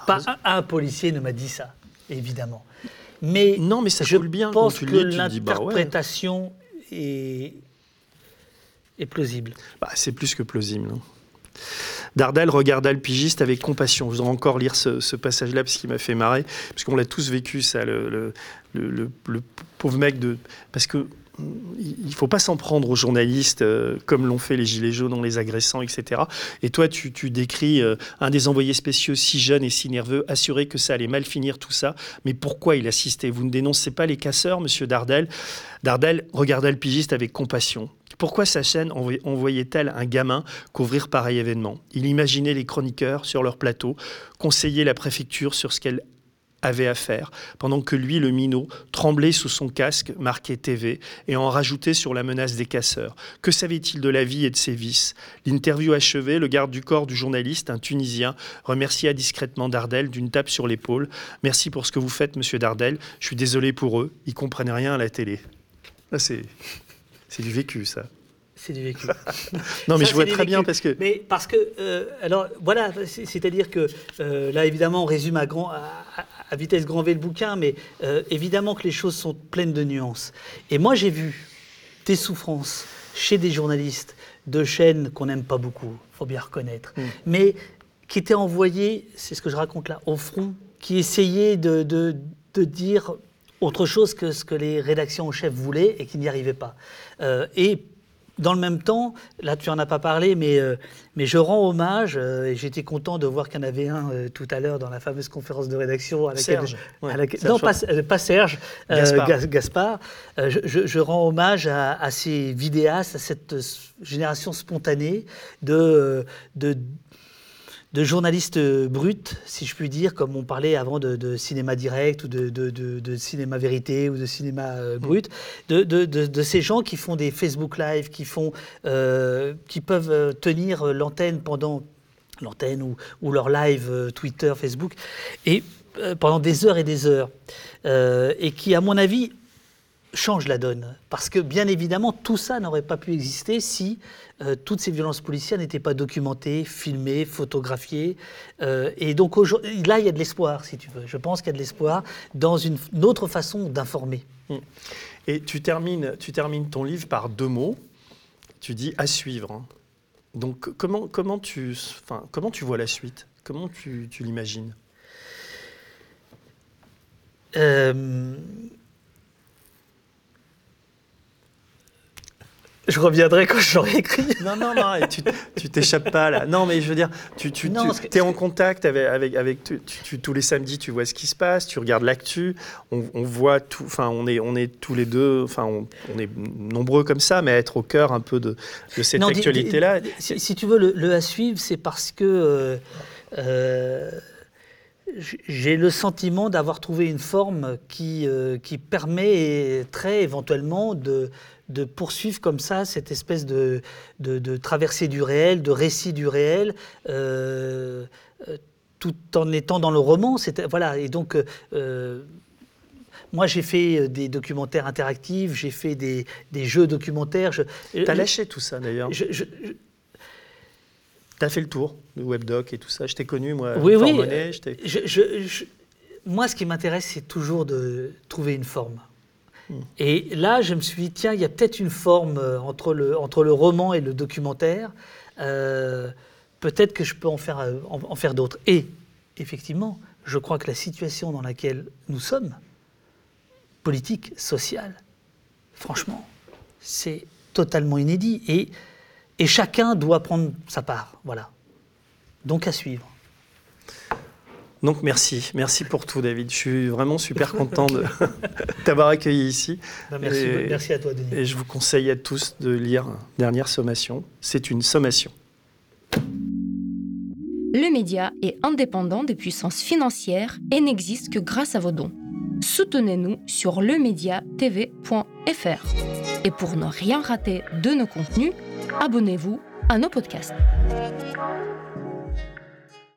Pas un, un policier ne m'a dit ça, évidemment. Mais non, mais ça je coule bien quand pense tu que bah ouais. l'interprétation est, est plausible. Bah, c'est plus que plausible. hein. Dardel regarda le pigiste avec compassion. Je voudrais encore lire ce, ce passage-là parce qu'il m'a fait marrer, parce qu'on l'a tous vécu, ça, le, le- le- le- le pauvre mec de... Parce que il ne faut pas s'en prendre aux journalistes euh, comme l'ont fait les Gilets jaunes en les agressant, etc. Et toi, tu, décris euh, un des envoyés spéciaux si jeune et si nerveux, assuré que ça allait mal finir tout ça. Mais pourquoi il assistait? Vous ne dénoncez pas les casseurs, monsieur Dardel? Dardel regarda le pigiste avec compassion. Pourquoi sa chaîne envoy- envoyait-elle un gamin couvrir pareil événement? Il imaginait les chroniqueurs sur leur plateau, conseiller la préfecture sur ce qu'elle avait à faire, pendant que lui, le minot, tremblait sous son casque marqué TV et en rajoutait sur la menace des casseurs. Que savait-il de la vie et de ses vices? L'interview achevée, le garde du corps du journaliste, un Tunisien, remercia discrètement Dardel d'une tape sur l'épaule. Merci pour ce que vous faites, monsieur Dardel. Je suis désolé pour eux, ils comprennent rien à la télé. C'est du vécu, ça. C'est du vécu. Non, mais Ça, je vois très bien parce que. Mais parce que, euh, alors voilà, c'est- c'est-à-dire que euh, là, évidemment, on résume à, grand, à, vitesse grand V le bouquin, mais euh, évidemment que les choses sont pleines de nuances. Et moi, j'ai vu des souffrances chez des journalistes de chaînes qu'on n'aime pas beaucoup, faut bien reconnaître, mais qui étaient envoyés, c'est ce que je raconte là, au front, qui essayaient de, de- de dire autre chose que ce que les rédactions en chef voulaient et qui n'y arrivaient pas. Euh, et dans le même temps, là tu en as pas parlé, mais, euh, mais je rends hommage, euh, et j'étais content de voir qu'il y en avait un euh, tout à l'heure dans la fameuse conférence de rédaction. À laquelle, Serge, à ouais, laquelle- Serge non, pas, Serge, Gaspard. Gas- Gaspard. Je, je- je rends hommage à, à ces vidéastes, à cette génération spontanée de, de, de journalistes euh, bruts, si je puis dire, comme on parlait avant de, de cinéma direct ou de, de- de- de cinéma vérité ou de cinéma euh, brut, de, ces gens qui font des Facebook Live, qui, font, euh, qui peuvent tenir l'antenne pendant l'antenne ou, ou leur live euh, Twitter, Facebook, et pendant des heures et des heures, et qui, à mon avis, change la donne. Parce que, bien évidemment, tout ça n'aurait pas pu exister si euh, toutes ces violences policières n'étaient pas documentées, filmées, photographiées. Euh, et donc, aujourd'hui- là, il y a de l'espoir, si tu veux. Je pense qu'il y a de l'espoir dans une, une autre façon d'informer. Et tu termines, tu termines ton livre par deux mots. Tu dis à suivre. hein. Donc comment, comment, tu, enfin, comment tu vois la suite? Comment tu, tu l'imagines? Euh, Je reviendrai quand je l'aurai écrit. Non, non, non, et tu t'échappes pas là. Non, mais je veux dire, tu, tu, Non, tu ce que- es en contact avec, avec, avec tu- tu- tous les samedis, tu vois ce qui se passe, tu regardes l'actu, on, on voit tout, enfin, on est, on est tous les deux, enfin, on, on est nombreux comme ça, mais à être au cœur un peu de, de cette actualité-là. Si, si tu veux, le, le à suivre, c'est parce que euh, euh, j'ai le sentiment d'avoir trouvé une forme qui, euh, qui permet très éventuellement de, de poursuivre comme ça cette espèce de, de, de traversée du réel, de récit du réel. euh, euh, tout en étant dans le roman, voilà. Et donc, euh, moi, j'ai fait des documentaires interactifs, j'ai fait des, des jeux documentaires. Je- T'as lâché tout ça d'ailleurs. je- je- T'as fait le tour du webdoc et tout ça. Je t'ai connu moi. Oui, oui. Monnaie, je- moi, ce qui m'intéresse, c'est toujours de trouver une forme. Hmm. Et là, je me suis dit, tiens, il y a peut-être une forme euh, entre le, roman et le documentaire. Euh, peut-être que je peux en faire, euh, en faire d'autres. Et effectivement, je crois que la situation dans laquelle nous sommes, politique, sociale, franchement, c'est totalement inédit. Et, et chacun doit prendre sa part. Voilà. Donc à suivre. Donc merci, merci pour tout David. Je suis vraiment super content de t'avoir accueilli ici. Merci, Et- merci à toi, Denis. Et je vous conseille à tous de lire Dernière sommation. C'est une sommation. Le média est indépendant des puissances financières et n'existe que grâce à vos dons. Soutenez-nous sur lemediatv.fr. Et pour ne rien rater de nos contenus, abonnez-vous à nos podcasts.